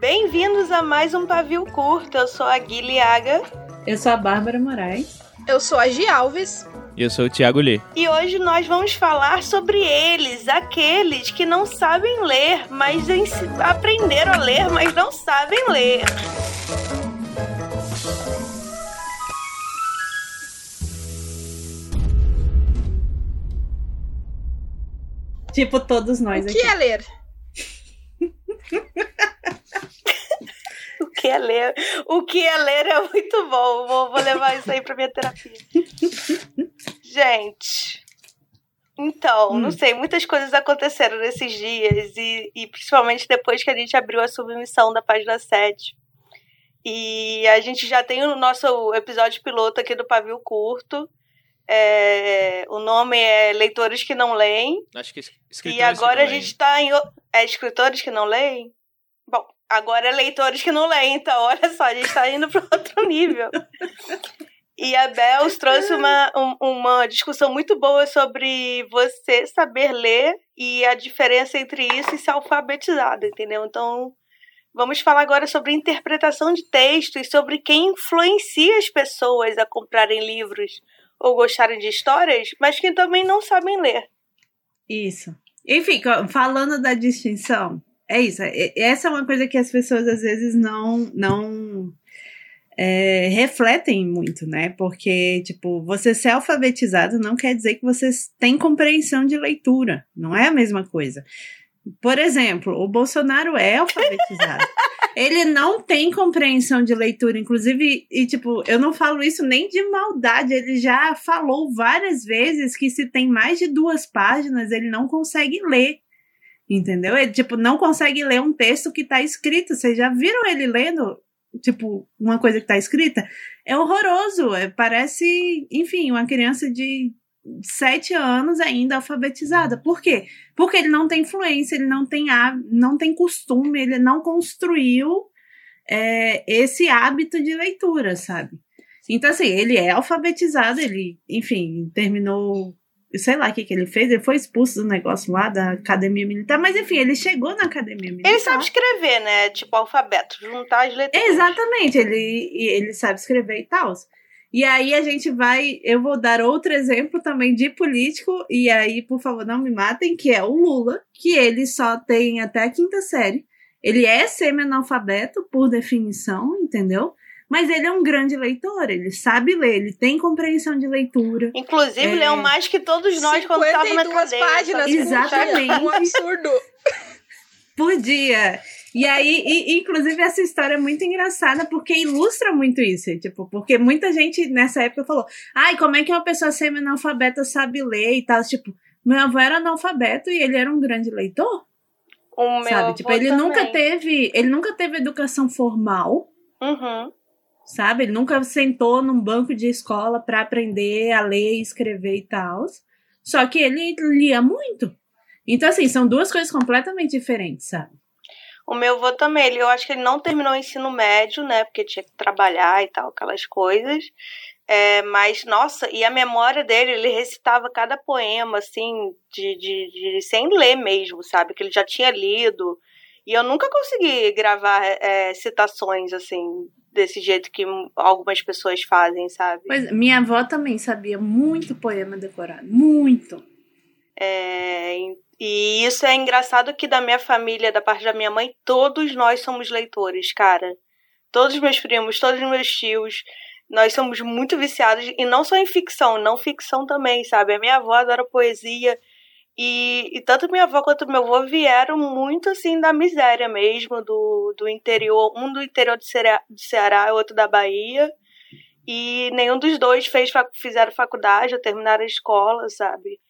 Bem-vindos a mais um Pavio Curto. Eu sou a Guilhaga. Eu sou a Bárbara Moraes. Eu sou a Gi Alves. E eu sou o Thiago Lee. E hoje nós vamos falar sobre eles, aqueles que não sabem ler, mas aprenderam a ler, mas não sabem ler. Tipo todos nós o aqui. O que é ler? o que é ler? O que é ler é muito bom. Vou, vou levar isso aí pra minha terapia. Gente. Então, hum. não sei, muitas coisas aconteceram nesses dias e, e, principalmente depois que a gente abriu a submissão da página 7. E a gente já tem o nosso episódio piloto aqui do Pavio Curto. É, o nome é Leitores que Não Leem. Acho que E agora a gente está em. É Escritores que Não Leem? Bom, agora é Leitores que Não Leem, então olha só, a gente está indo para outro nível. E a Bels trouxe uma, uma discussão muito boa sobre você saber ler e a diferença entre isso e ser alfabetizado, entendeu? Então, vamos falar agora sobre interpretação de texto e sobre quem influencia as pessoas a comprarem livros ou gostarem de histórias, mas que também não sabem ler. Isso. Enfim, falando da distinção, é isso. Essa é uma coisa que as pessoas às vezes não não é, refletem muito, né? Porque, tipo, você ser alfabetizado não quer dizer que você tem compreensão de leitura. Não é a mesma coisa. Por exemplo, o Bolsonaro é alfabetizado. ele não tem compreensão de leitura, inclusive, e tipo, eu não falo isso nem de maldade, ele já falou várias vezes que se tem mais de duas páginas, ele não consegue ler. Entendeu? Ele, tipo, não consegue ler um texto que está escrito. Vocês já viram ele lendo, tipo, uma coisa que está escrita? É horroroso. É, parece, enfim, uma criança de sete anos ainda alfabetizada. Por quê? Porque ele não tem influência, ele não tem, não tem costume, ele não construiu é, esse hábito de leitura, sabe? Então, assim, ele é alfabetizado, ele, enfim, terminou. Sei lá o que, que ele fez, ele foi expulso do negócio lá da academia militar, mas enfim, ele chegou na academia militar. Ele sabe escrever, né? Tipo, alfabeto, juntar as letras. Exatamente, ele, ele sabe escrever e tal. E aí a gente vai, eu vou dar outro exemplo também de político, e aí, por favor, não me matem, que é o Lula, que ele só tem até a quinta série. Ele é semi-analfabeto, por definição, entendeu? Mas ele é um grande leitor, ele sabe ler, ele tem compreensão de leitura. Inclusive, é... leu mais que todos nós quando estávamos na cadeia. páginas, Exatamente. Um absurdo. Por dia. E aí, e, inclusive, essa história é muito engraçada porque ilustra muito isso. Tipo, porque muita gente nessa época falou: ai, como é que uma pessoa semi-analfabeta sabe ler e tal? Tipo, meu avô era analfabeto e ele era um grande leitor. O meu sabe? Tipo, ele também. nunca teve. Ele nunca teve educação formal. Uhum. Sabe? Ele nunca sentou num banco de escola para aprender a ler, escrever e tal. Só que ele lia muito. Então, assim, são duas coisas completamente diferentes, sabe? O meu avô também, ele, eu acho que ele não terminou o ensino médio, né? Porque tinha que trabalhar e tal, aquelas coisas. É, mas, nossa, e a memória dele, ele recitava cada poema, assim, de, de, de, sem ler mesmo, sabe? Que ele já tinha lido. E eu nunca consegui gravar é, citações, assim, desse jeito que algumas pessoas fazem, sabe? Pois, minha avó também sabia muito poema decorado, muito. É, e isso é engraçado que da minha família, da parte da minha mãe, todos nós somos leitores, cara. Todos meus primos, todos meus tios, nós somos muito viciados, e não só em ficção, não ficção também, sabe? A minha avó adora poesia, e, e tanto minha avó quanto meu avô vieram muito, assim, da miséria mesmo, do, do interior, um do interior de Ceará, de Ceará outro da Bahia, e nenhum dos dois fez, fizeram faculdade ou terminaram a escola, sabe?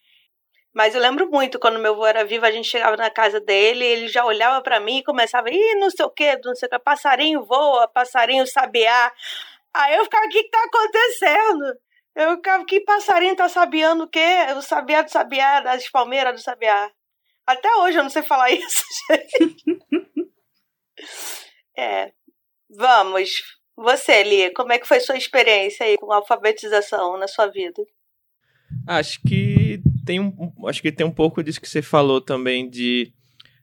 Mas eu lembro muito, quando meu avô era vivo, a gente chegava na casa dele, ele já olhava para mim e começava, ih, não sei o que, não sei o que, passarinho voa, passarinho sabiá. Aí eu ficava, o que, que tá acontecendo? Eu ficava, que passarinho tá sabiando o quê? O sabiá do sabiá, das palmeiras do sabiá. Até hoje eu não sei falar isso, gente. é. Vamos. Você, Lia, como é que foi sua experiência aí com alfabetização na sua vida? Acho que tem um, acho que tem um pouco disso que você falou também de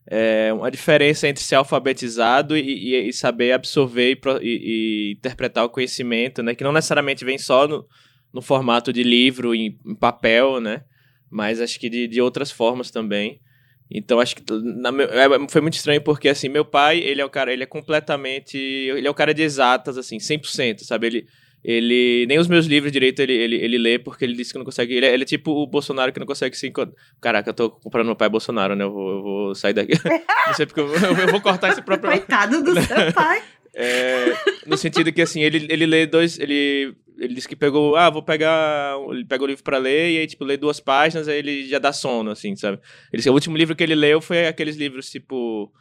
é, uma diferença entre ser alfabetizado e, e, e saber absorver e, e, interpretar o conhecimento, né? Que não necessariamente vem só no, no formato de livro em, em papel, né? Mas acho que de, de outras formas também. Então acho que na, é, foi muito estranho porque assim, meu pai, ele é o cara, ele é completamente, ele é o cara de exatas assim, 100%, sabe? Ele ele nem os meus livros direito ele, ele, ele lê porque ele disse que não consegue. Ele é, ele é tipo o Bolsonaro que não consegue se encontrar. Caraca, eu tô comprando meu pai Bolsonaro, né? Eu vou, eu vou sair daqui. não sei porque eu, eu, vou cortar esse próprio. Coitado do seu pai. É, no sentido que assim, ele, ele lê dois. Ele, ele disse que pegou. Ah, vou pegar. Ele pega o livro pra ler e aí, tipo, lê duas páginas, aí ele já dá sono, assim, sabe? Ele disse, o último livro que ele leu foi aqueles livros, tipo.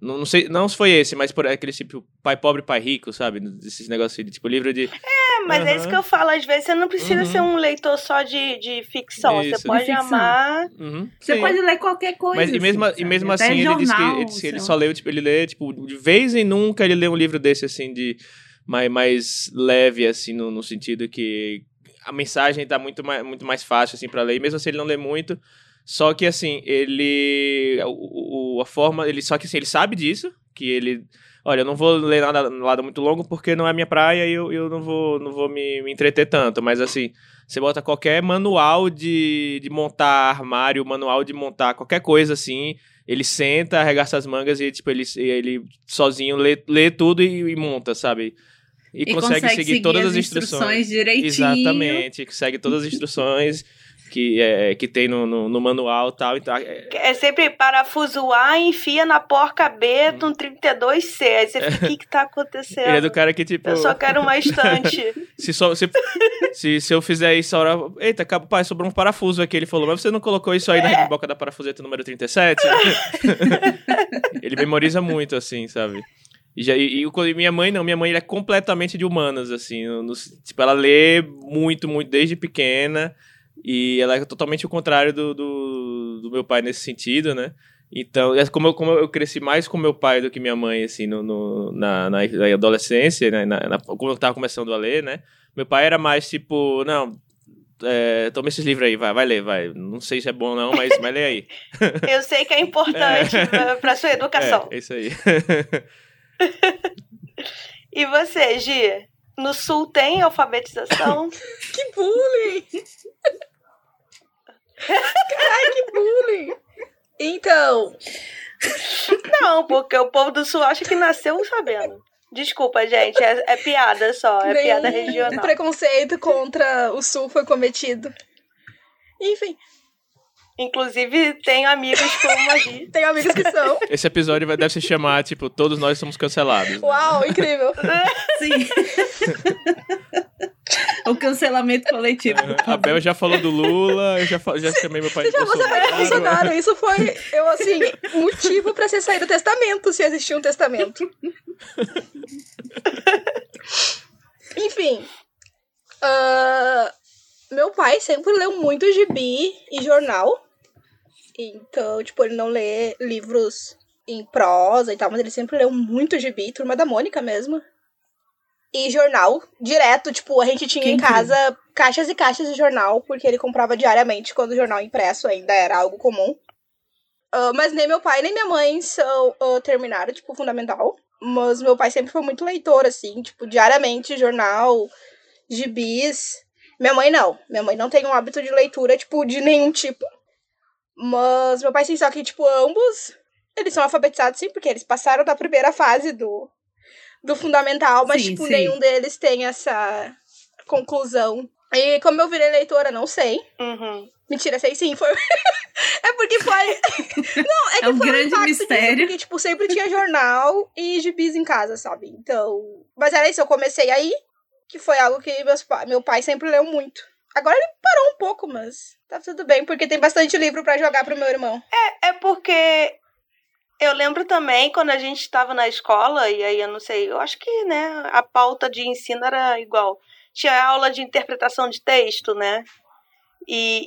Não, não sei, não se foi esse, mas por aquele tipo pai pobre, pai rico, sabe? Esses negócios de tipo livro de. É, mas uhum. é isso que eu falo, às vezes você não precisa uhum. ser um leitor só de, de ficção. Isso. Você pode amar. Uhum. Você pode ler qualquer coisa. Mas e mesmo, assim, e mesmo assim, ele jornal, disse que, ele, disse ele só leu, tipo, ele lê, tipo, de vez em nunca ele lê um livro desse, assim, de mais, mais leve, assim, no, no sentido que a mensagem tá muito mais, muito mais fácil, assim, para ler. E mesmo assim ele não lê muito. Só que, assim, ele. O, a forma. Ele, só que, assim, ele sabe disso. Que ele. Olha, eu não vou ler nada, nada muito longo porque não é minha praia e eu, eu não vou, não vou me, me entreter tanto. Mas, assim, você bota qualquer manual de, de montar armário, manual de montar qualquer coisa, assim. Ele senta, arregaça as mangas e, tipo, ele, ele sozinho lê, lê tudo e, e monta, sabe? E, e consegue, consegue, seguir, seguir todas as, as instruções. instruções direitinho. Exatamente, segue todas as instruções que, é, que tem no, no, no manual e tal. É, é sempre parafuso A e enfia na porca B hum. no 32C. Aí você fica, o que que tá acontecendo? Ele é do cara que, tipo... Eu só quero uma estante. se, só, se, se, se eu fizer isso, a hora... Eita, pai, sobrou um parafuso aqui. Ele falou, mas você não colocou isso aí é. na boca da parafuseta número 37? Ele memoriza muito, assim, sabe? E, já, e, e, minha mãe não, minha mãe é completamente de humanas, assim. No, tipo, ela lê muito, muito desde pequena. E ela é totalmente o contrário do, do, do meu pai nesse sentido, né? Então, é como eu, como eu cresci mais com meu pai do que minha mãe, assim, no, no na, na, adolescência, né? Na, na, como eu tava começando a ler, né? Meu pai era mais tipo, não, é, toma esses livros aí, vai, vai ler, vai. Não sei se é bom não, mas vai ler aí. eu sei que é importante é. pra, pra sua educação. É, isso aí. e você, Gia? No sul tem alfabetização? que bullying! Caralho, que bullying! Então. Não, porque o povo do sul acha que nasceu sabendo. Desculpa, gente, é, é piada só, é piada regional. preconceito contra o sul foi cometido. Enfim, Inclusive, tenho amigos como a Gi. tenho amigos que são. Esse episódio vai, deve se chamar, tipo, Todos Nós Somos Cancelados. Né? Uau, incrível. Sim. O cancelamento coletivo. Uhum. A Bel já falou do Lula, eu já, já chamei meu pai de Bolsonaro. Bolsonaro. Isso foi, eu assim, motivo pra você sair do testamento, se existia um testamento. Enfim. Uh, meu pai sempre leu muito gibi e jornal. Então, tipo, ele não lê livros em prosa e tal, mas ele sempre leu muito gibi, Turma da Mônica mesmo. E jornal, direto, tipo, a gente tinha Quem em casa caixas e caixas de jornal, porque ele comprava diariamente quando o jornal impresso ainda era algo comum. Uh, mas nem meu pai nem minha mãe são, uh, terminaram, tipo, fundamental. Mas meu pai sempre foi muito leitor, assim, tipo, diariamente, jornal, gibis. Minha mãe não. Minha mãe não tem um hábito de leitura, tipo, de nenhum tipo. Mas meu pai sim, só que, tipo, ambos, eles são alfabetizados sim, porque eles passaram da primeira fase do, do fundamental, mas, sim, tipo, sim. nenhum deles tem essa conclusão. E como eu virei leitora, não sei. Uhum. Mentira, sei sim, foi. é porque foi. não, é que é um foi grande um mistério. Disso, porque, tipo, sempre tinha jornal e gibis em casa, sabe? Então. Mas era isso, eu comecei aí, que foi algo que meus pa... meu pai sempre leu muito. Agora ele parou um pouco, mas tá tudo bem, porque tem bastante livro para jogar pro meu irmão. É, é porque eu lembro também quando a gente estava na escola, e aí eu não sei, eu acho que, né, a pauta de ensino era igual. Tinha aula de interpretação de texto, né? E,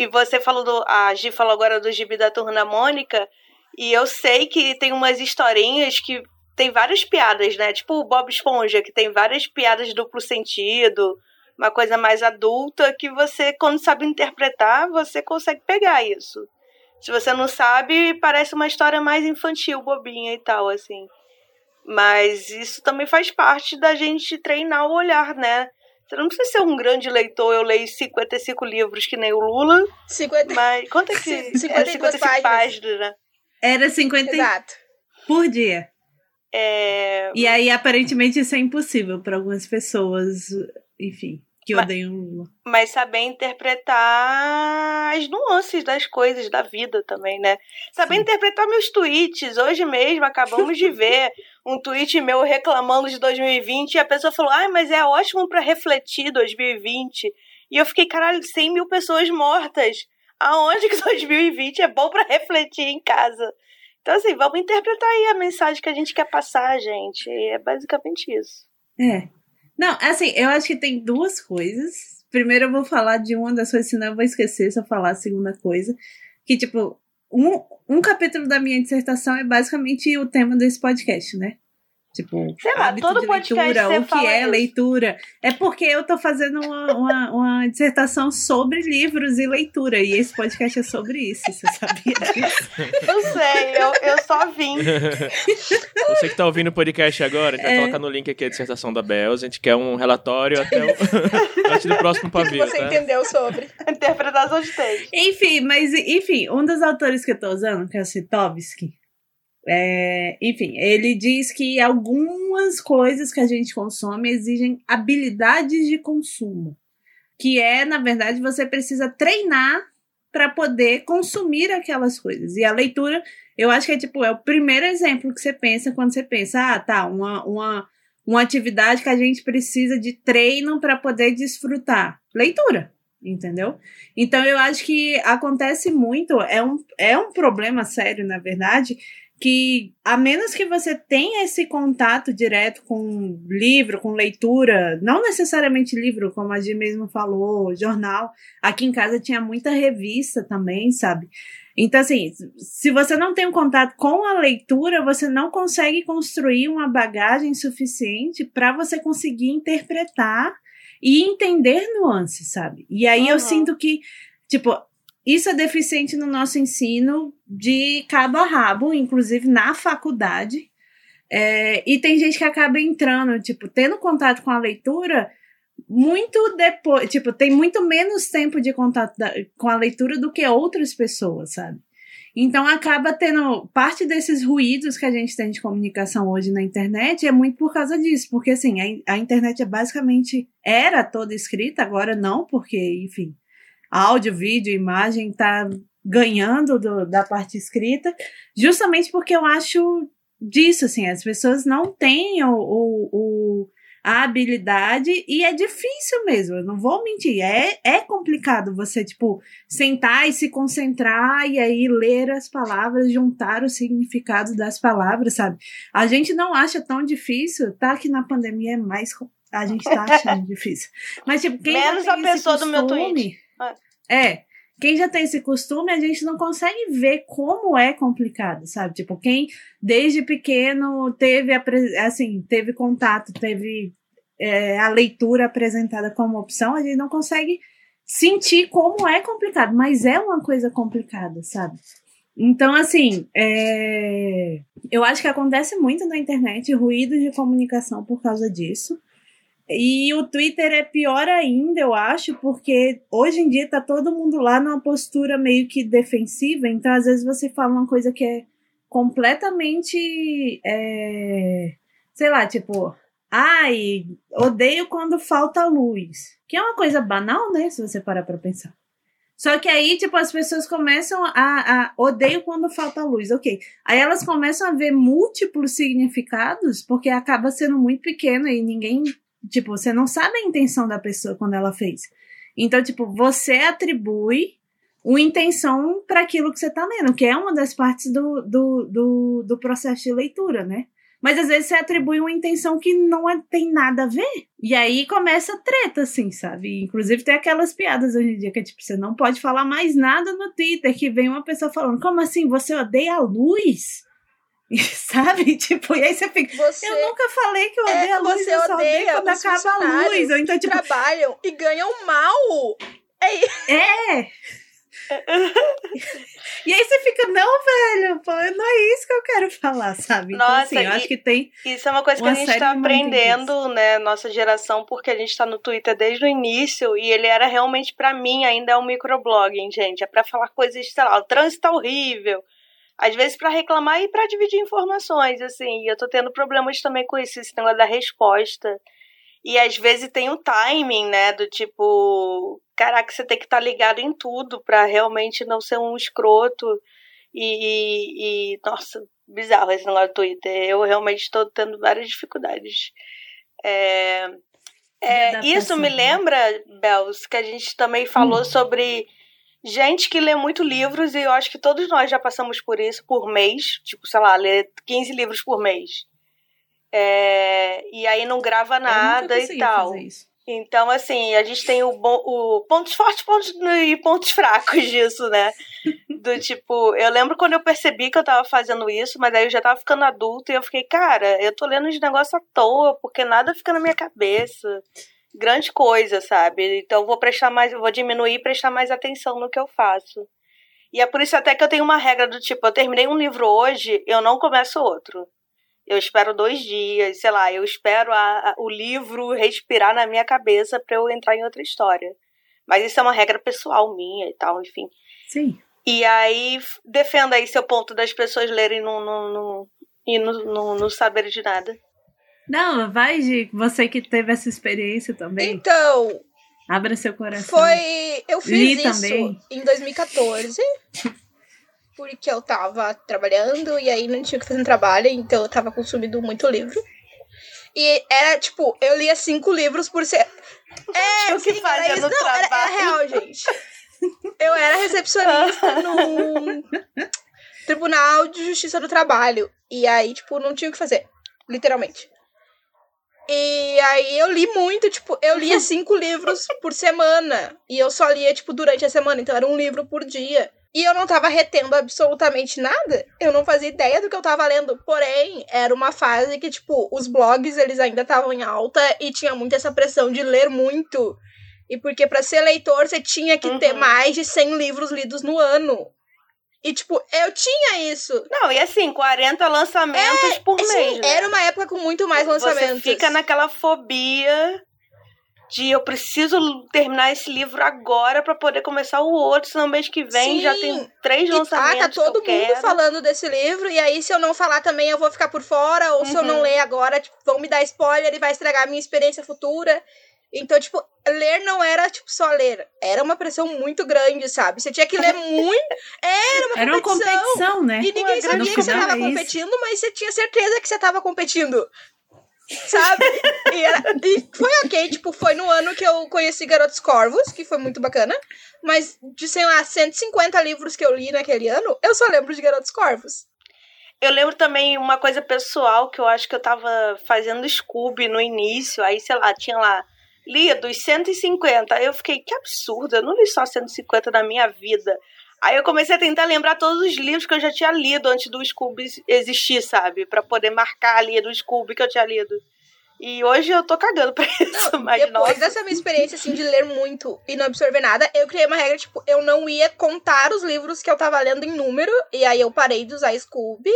e, e você falou do. A Gi falou agora do gibi da Turma Mônica, e eu sei que tem umas historinhas que tem várias piadas, né? Tipo o Bob Esponja, que tem várias piadas de duplo sentido uma coisa mais adulta que você, quando sabe interpretar, você consegue pegar isso. Se você não sabe, parece uma história mais infantil, bobinha e tal, assim. Mas isso também faz parte da gente treinar o olhar, né? Você não precisa ser um grande leitor, eu leio 55 livros que nem o Lula. 50... Mas quanto é que 52 era 55 páginas. páginas, né? Era 50 Exato. por dia. É... E aí, aparentemente, isso é impossível para algumas pessoas, enfim, que mas, odeiam Lula. Mas saber interpretar as nuances das coisas da vida também, né? Saber Sim. interpretar meus tweets. Hoje mesmo acabamos de ver um tweet meu reclamando de 2020 e a pessoa falou: ai, mas é ótimo para refletir 2020. E eu fiquei, caralho, 100 mil pessoas mortas. Aonde que 2020 é bom para refletir em casa? Então, assim, vamos interpretar aí a mensagem que a gente quer passar, gente. É basicamente isso. É. Não, assim, eu acho que tem duas coisas. Primeiro eu vou falar de uma das coisas, senão eu vou esquecer se eu falar a segunda coisa. Que, tipo, um, um capítulo da minha dissertação é basicamente o tema desse podcast, né? Tipo, Sei lá, todo leitura, o que é isso. leitura. É porque eu tô fazendo uma, uma, uma, dissertação sobre livros e leitura. E esse podcast é sobre isso. Você sabia disso? Eu sei, eu, eu só vim. Você que tá ouvindo o podcast agora, a gente é... vai colocar no link aqui a dissertação da Bel. A gente quer um relatório até o... antes do próximo pavio. O que você tá? entendeu sobre? Interpretação de texto. Enfim, mas enfim, um dos autores que eu tô usando, que é o Sitovsky, é, enfim, ele diz que algumas coisas que a gente consome exigem habilidades de consumo, que é, na verdade, você precisa treinar para poder consumir aquelas coisas. E a leitura, eu acho que é tipo, é o primeiro exemplo que você pensa quando você pensa, ah, tá, uma, uma, uma atividade que a gente precisa de treino para poder desfrutar. Leitura entendeu? Então eu acho que acontece muito, é um, é um problema sério, na verdade, que a menos que você tenha esse contato direto com livro, com leitura, não necessariamente livro, como a Gi mesmo falou, jornal. Aqui em casa tinha muita revista também, sabe? Então, assim, se você não tem um contato com a leitura, você não consegue construir uma bagagem suficiente para você conseguir interpretar e entender nuances, sabe? E aí uhum. eu sinto que, tipo, isso é deficiente no nosso ensino de cabo a rabo, inclusive na faculdade. É, e tem gente que acaba entrando, tipo, tendo contato com a leitura muito depois, tipo, tem muito menos tempo de contato da, com a leitura do que outras pessoas, sabe? Então acaba tendo parte desses ruídos que a gente tem de comunicação hoje na internet é muito por causa disso, porque assim, a, a internet é basicamente era toda escrita, agora não, porque, enfim, áudio, vídeo, imagem está ganhando do, da parte escrita, justamente porque eu acho disso, assim, as pessoas não têm o, o, o, a habilidade e é difícil mesmo, eu não vou mentir, é, é complicado você, tipo, sentar e se concentrar e aí ler as palavras, juntar o significado das palavras, sabe? A gente não acha tão difícil, tá que na pandemia é mais a gente tá achando difícil. Mas, tipo, quem Menos a pessoa costume, do meu tweet. É, quem já tem esse costume, a gente não consegue ver como é complicado, sabe? Tipo, quem desde pequeno teve, assim, teve contato, teve é, a leitura apresentada como opção, a gente não consegue sentir como é complicado, mas é uma coisa complicada, sabe? Então, assim, é... eu acho que acontece muito na internet ruído de comunicação por causa disso. E o Twitter é pior ainda, eu acho, porque hoje em dia tá todo mundo lá numa postura meio que defensiva, então às vezes você fala uma coisa que é completamente. É, sei lá, tipo, ai, odeio quando falta luz. Que é uma coisa banal, né? Se você parar pra pensar. Só que aí, tipo, as pessoas começam a, a odeio quando falta luz, ok. Aí elas começam a ver múltiplos significados, porque acaba sendo muito pequeno e ninguém Tipo, você não sabe a intenção da pessoa quando ela fez. Então, tipo, você atribui uma intenção para aquilo que você tá lendo, que é uma das partes do, do, do, do, processo de leitura, né? Mas às vezes você atribui uma intenção que não é, tem nada a ver. E aí começa a treta, assim, sabe? Inclusive tem aquelas piadas hoje em dia que é tipo, você não pode falar mais nada no Twitter, que vem uma pessoa falando, como assim, você odeia a luz? Sabe? Tipo, e aí você fica. Você, eu nunca falei que eu odeio é, a luz, você eu só odeio quando acaba a luz. Ou então, tipo... trabalham e ganham mal. É. é. e aí você fica, não, velho, pô, não é isso que eu quero falar, sabe? Então, Nossa, então, assim, eu acho que tem. Isso é uma coisa que a gente tá aprendendo, né, nossa geração, porque a gente tá no Twitter desde o início e ele era realmente, para mim, ainda é um microblogging, gente. É para falar coisas, sei lá, o trânsito tá horrível. Às vezes para reclamar e para dividir informações, assim. E eu tô tendo problemas também com isso, esse negócio da resposta. E às vezes tem o timing, né? Do tipo, caraca, você tem que estar tá ligado em tudo para realmente não ser um escroto. E, e, nossa, bizarro esse negócio do Twitter. Eu realmente estou tendo várias dificuldades. É, é, isso me lembra, Bels, que a gente também falou hum. sobre gente que lê muito livros e eu acho que todos nós já passamos por isso por mês. Tipo, sei lá, ler 15 livros por mês. É, e aí não grava nada e tal. Então, assim, a gente tem o, o pontos fortes pontos, e pontos fracos disso, né? Do tipo, eu lembro quando eu percebi que eu tava fazendo isso, mas aí eu já tava ficando adulta e eu fiquei, cara, eu tô lendo os negócios à toa, porque nada fica na minha cabeça. Grande coisa, sabe? Então eu vou prestar mais, vou diminuir e prestar mais atenção no que eu faço. E é por isso até que eu tenho uma regra do tipo, eu terminei um livro hoje, eu não começo outro eu espero dois dias, sei lá, eu espero a, a, o livro respirar na minha cabeça para eu entrar em outra história. Mas isso é uma regra pessoal minha e tal, enfim. Sim. E aí, defenda aí seu ponto das pessoas lerem no, e no, no, no saber de nada. Não, vai, de você que teve essa experiência também. Então. Abra seu coração. Foi. Eu fiz Li isso também. em 2014. porque eu tava trabalhando e aí não tinha que fazer um trabalho, então eu tava consumindo muito livro. E era, tipo, eu lia cinco livros por ser. É, o que fazia no não, trabalho. Era, era real, gente. Eu era recepcionista no Tribunal de Justiça do Trabalho. E aí, tipo, não tinha o que fazer. Literalmente. E aí eu li muito, tipo, eu lia cinco livros por semana. E eu só lia, tipo, durante a semana. Então era um livro por dia. E eu não tava retendo absolutamente nada. Eu não fazia ideia do que eu tava lendo. Porém, era uma fase que, tipo, os blogs, eles ainda estavam em alta e tinha muito essa pressão de ler muito. E porque para ser leitor, você tinha que uhum. ter mais de 100 livros lidos no ano. E, tipo, eu tinha isso. Não, e assim, 40 lançamentos é, por mês. Né? Era uma época com muito mais lançamentos. Você fica naquela fobia de eu preciso terminar esse livro agora para poder começar o outro, senão mês que vem Sim. já tem três lançamentos. E, ah, tá todo mundo quero. falando desse livro, e aí se eu não falar também eu vou ficar por fora, ou uhum. se eu não uhum. ler agora, tipo, vão me dar spoiler e vai estragar a minha experiência futura. Então, tipo, ler não era, tipo, só ler. Era uma pressão muito grande, sabe? Você tinha que ler muito. Era uma era competição. Era uma competição, né? E ninguém sabia que você tava é competindo, mas você tinha certeza que você tava competindo sabe? E, era, e, foi ok, tipo, foi no ano que eu conheci Garotos Corvos, que foi muito bacana. Mas de, sei lá, 150 livros que eu li naquele ano, eu só lembro de Garotos Corvos. Eu lembro também uma coisa pessoal que eu acho que eu tava fazendo Scooby no início, aí, sei lá, tinha lá, lia dos 150. Aí eu fiquei, que absurdo, eu não li só 150 na minha vida. Aí eu comecei a tentar lembrar todos os livros que eu já tinha lido antes do Scooby existir, sabe? para poder marcar ali do Scooby que eu tinha lido. E hoje eu tô cagando pra isso, não, mas Depois nossa. dessa minha experiência, assim, de ler muito e não absorver nada, eu criei uma regra, tipo, eu não ia contar os livros que eu tava lendo em número, e aí eu parei de usar Scooby,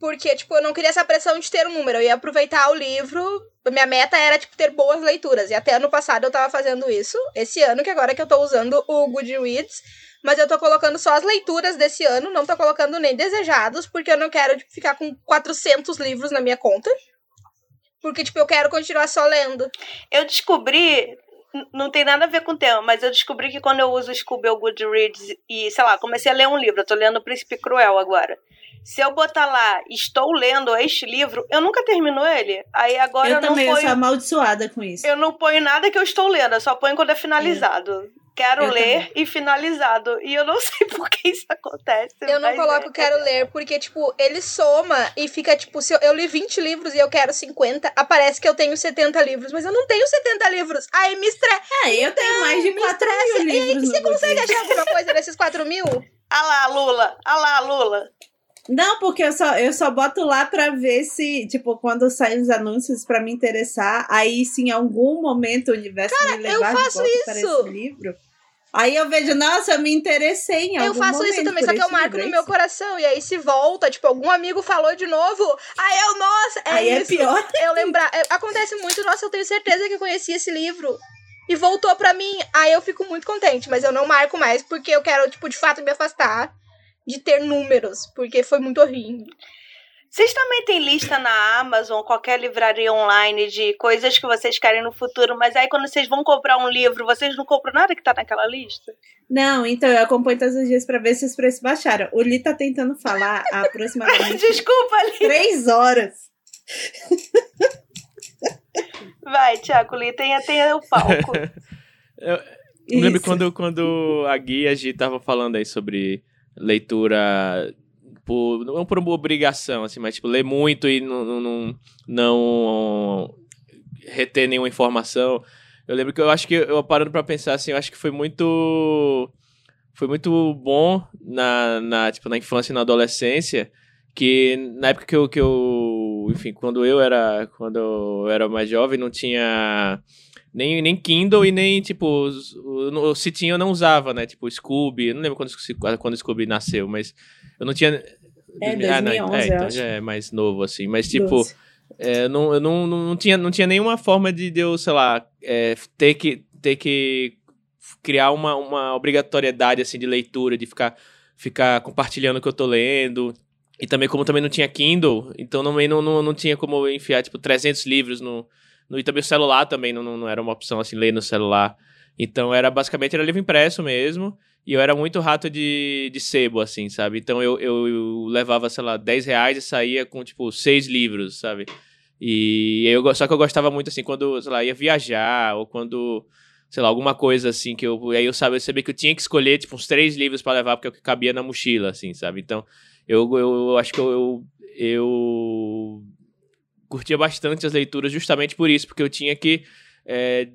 porque, tipo, eu não queria essa pressão de ter um número, eu ia aproveitar o livro, minha meta era, tipo, ter boas leituras, e até ano passado eu tava fazendo isso, esse ano, que agora é que eu tô usando o Goodreads, mas eu tô colocando só as leituras desse ano, não tô colocando nem desejados, porque eu não quero tipo, ficar com 400 livros na minha conta. Porque, tipo, eu quero continuar só lendo. Eu descobri, não tem nada a ver com o tema, mas eu descobri que quando eu uso o Scooby ou Goodreads e, sei lá, comecei a ler um livro, eu tô lendo O Príncipe Cruel agora. Se eu botar lá, estou lendo este livro, eu nunca termino ele. Aí agora eu, eu também, não ponho... eu sou amaldiçoada com isso. Eu não ponho nada que eu estou lendo, eu só ponho quando é finalizado. É quero eu ler também. e finalizado. E eu não sei por que isso acontece. Eu não coloco é. quero ler, porque, tipo, ele soma e fica, tipo, se eu, eu, li 20 livros e eu quero 50, aparece que eu tenho 70 livros, mas eu não tenho 70 livros. Aí me estressa. É, eu tenho mais de 4 mil livros. E aí, você consegue achar alguma coisa nesses 4 mil? Ah lá, Lula. Ah lá, Lula. Não, porque eu só, eu só boto lá pra ver se, tipo, quando saem os anúncios pra me interessar, aí se em algum momento o universo Cara, me levar de volta isso. para esse livro. Aí eu vejo, nossa, eu me interessei em Eu faço isso também, só que eu marco no meu coração. E aí se volta, tipo, algum amigo falou de novo. Aí eu, nossa, é aí é isso. é pior. Eu lembrar. É, acontece muito, nossa, eu tenho certeza que eu conheci esse livro. E voltou pra mim. Aí eu fico muito contente, mas eu não marco mais, porque eu quero, tipo, de fato me afastar de ter números, porque foi muito horrível. Vocês também têm lista na Amazon, qualquer livraria online de coisas que vocês querem no futuro, mas aí quando vocês vão comprar um livro, vocês não compram nada que tá naquela lista? Não, então eu acompanho todos os dias para ver se os preços baixaram. O Li tá tentando falar há aproximadamente. Desculpa, Li. Três horas. Vai, Tiago, Li, tenha, tenha o palco. eu, eu me lembro quando, quando a Guia a gente tava falando aí sobre leitura por, não por obrigação, assim, mas tipo, ler muito e não, não, não reter nenhuma informação. Eu lembro que eu acho que eu parando para pensar assim, eu acho que foi muito foi muito bom na, na tipo na infância e na adolescência, que na época que eu, que eu enfim, quando eu era quando eu era mais jovem, não tinha nem, nem Kindle e nem, tipo, o, se tinha eu não usava, né? Tipo, Scooby, eu não lembro quando, quando o Scooby nasceu, mas eu não tinha... É, 2011, ah, não, é, então já é mais novo, assim, mas tipo... É, não, eu não, não, tinha, não tinha nenhuma forma de, de eu, sei lá, é, ter, que, ter que criar uma, uma obrigatoriedade, assim, de leitura, de ficar, ficar compartilhando o que eu tô lendo. E também, como também não tinha Kindle, então também não, não, não tinha como enfiar, tipo, 300 livros no, e também o celular também não, não era uma opção assim, ler no celular. Então era basicamente era livro impresso mesmo. E eu era muito rato de, de sebo, assim, sabe? Então eu, eu, eu levava, sei lá, 10 reais e saía com, tipo, seis livros, sabe? E eu, só que eu gostava muito, assim, quando, sei lá, ia viajar, ou quando, sei lá, alguma coisa assim, que eu. Aí eu sabia, eu sabia que eu tinha que escolher, tipo, uns três livros para levar, porque é o que cabia na mochila, assim, sabe? Então, eu, eu, eu acho que eu, eu, eu curtia bastante as leituras justamente por isso, porque eu tinha que é,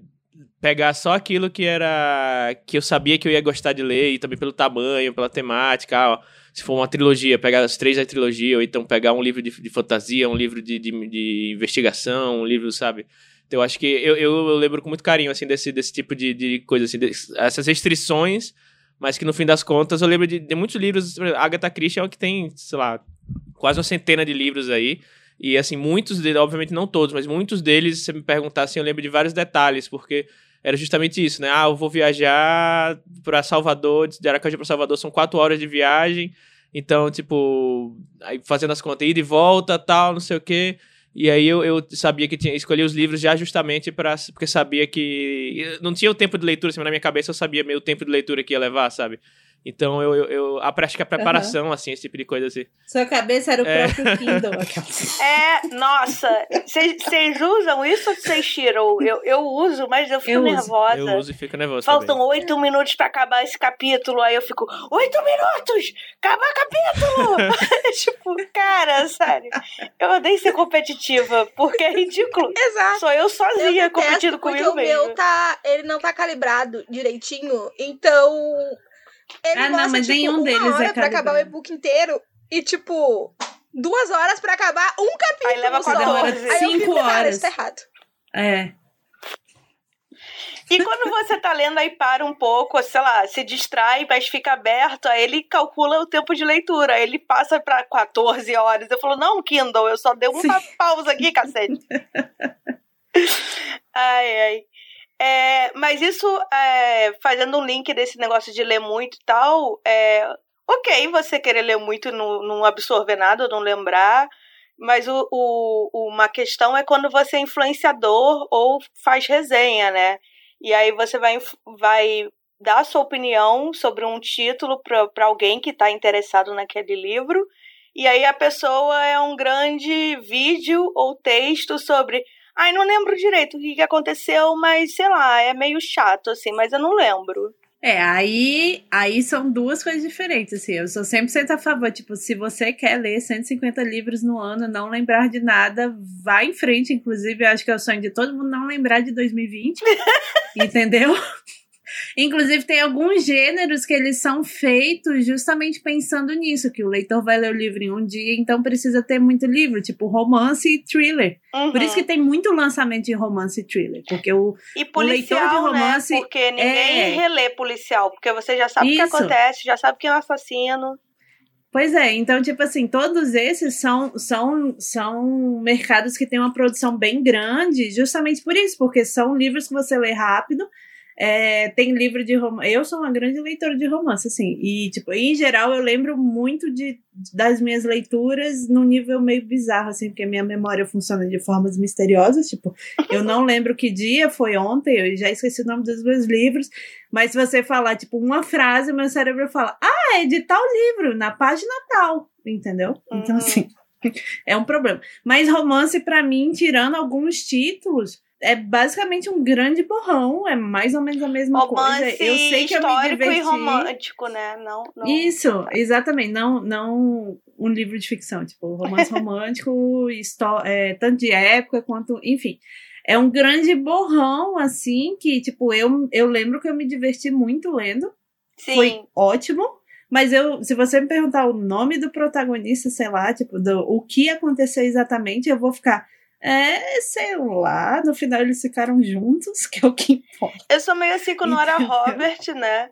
pegar só aquilo que era que eu sabia que eu ia gostar de ler e também pelo tamanho, pela temática, ó, se for uma trilogia, pegar as três da trilogia ou então pegar um livro de, de fantasia, um livro de, de, de, investigação, um livro, sabe? Então eu acho que eu, eu, lembro com muito carinho assim desse, desse tipo de, de coisa assim, essas restrições, mas que no fim das contas eu lembro de muitos livros, Agatha Christie é o que tem, sei lá, quase uma centena de livros aí e assim, muitos deles, obviamente não todos, mas muitos deles, se me perguntar assim, eu lembro de vários detalhes, porque era justamente isso, né? Ah, eu vou viajar para Salvador, de Aracaju para Salvador são quatro horas de viagem, então, tipo, aí fazendo as contas, ida e volta, tal, não sei o quê. E aí eu, eu sabia que tinha escolhi os livros já justamente para porque sabia que não tinha o tempo de leitura, assim, na minha cabeça eu sabia meio o tempo de leitura que ia levar, sabe? Então eu, eu, eu a prática a preparação, uhum. assim, esse tipo de coisa assim. Sua cabeça era o é. próprio Kindle. é, nossa. Vocês usam isso ou vocês tiram? Eu, eu uso, mas eu fico eu nervosa. Eu uso e fico nervosa. Faltam oito minutos pra acabar esse capítulo. Aí eu fico, oito minutos! Acabar capítulo! tipo, cara, sério. Eu odeio ser competitiva, porque é ridículo. Exato. Sou eu sozinha eu competindo comigo mesmo. o meu tá, ele não tá calibrado direitinho, então ele ah, não, mas tipo, nenhum deles hora é pra acabar o e-book inteiro e, tipo, duas horas pra acabar um capítulo. Aí leva quatro horas. Cinco horas. Cara, isso tá errado. É. E quando você tá lendo, aí para um pouco, sei lá, se distrai, mas fica aberto, aí ele calcula o tempo de leitura. Aí ele passa pra 14 horas. Eu falo, não, Kindle, eu só dei uma Sim. pausa aqui, cacete. ai, ai. É, mas isso, é, fazendo um link desse negócio de ler muito e tal, é, ok você querer ler muito e não, não absorver nada, não lembrar, mas o, o, uma questão é quando você é influenciador ou faz resenha, né? E aí você vai, vai dar a sua opinião sobre um título para alguém que está interessado naquele livro, e aí a pessoa é um grande vídeo ou texto sobre Ai, não lembro direito o que, que aconteceu, mas sei lá, é meio chato, assim, mas eu não lembro. É, aí, aí são duas coisas diferentes, assim, eu sou 100% a favor, tipo, se você quer ler 150 livros no ano, não lembrar de nada, vá em frente, inclusive, eu acho que é o sonho de todo mundo não lembrar de 2020, entendeu? Inclusive, tem alguns gêneros que eles são feitos justamente pensando nisso, que o leitor vai ler o livro em um dia, então precisa ter muito livro, tipo romance e thriller. Uhum. Por isso que tem muito lançamento de romance e thriller, porque o, e policial, o leitor de né? romance... Né? Porque ninguém é... relê policial, porque você já sabe o que acontece, já sabe quem é o assassino. Pois é, então, tipo assim, todos esses são, são, são mercados que têm uma produção bem grande, justamente por isso, porque são livros que você lê rápido, é, tem livro de romance. Eu sou uma grande leitora de romance, assim. E, tipo, em geral, eu lembro muito de, das minhas leituras num nível meio bizarro, assim, porque minha memória funciona de formas misteriosas. Tipo, eu não lembro que dia foi ontem, eu já esqueci o nome dos meus livros. Mas se você falar, tipo, uma frase, meu cérebro fala: Ah, é de tal livro, na página tal. Entendeu? Então, uhum. assim. É um problema. Mas romance, para mim, tirando alguns títulos, é basicamente um grande borrão, é mais ou menos a mesma Romance coisa. Eu sei que eu me diverti. e romântico, né? Não, não, Isso, exatamente. Não, não um livro de ficção, tipo, romance romântico, é, tanto de época quanto, enfim. É um grande borrão, assim, que, tipo, eu, eu lembro que eu me diverti muito lendo. Sim. Foi ótimo. Mas eu, se você me perguntar o nome do protagonista, sei lá, tipo, do, o que aconteceu exatamente, eu vou ficar. É, sei lá, no final eles ficaram juntos, que é o que importa. Eu sou meio assim com Nora Robert, né?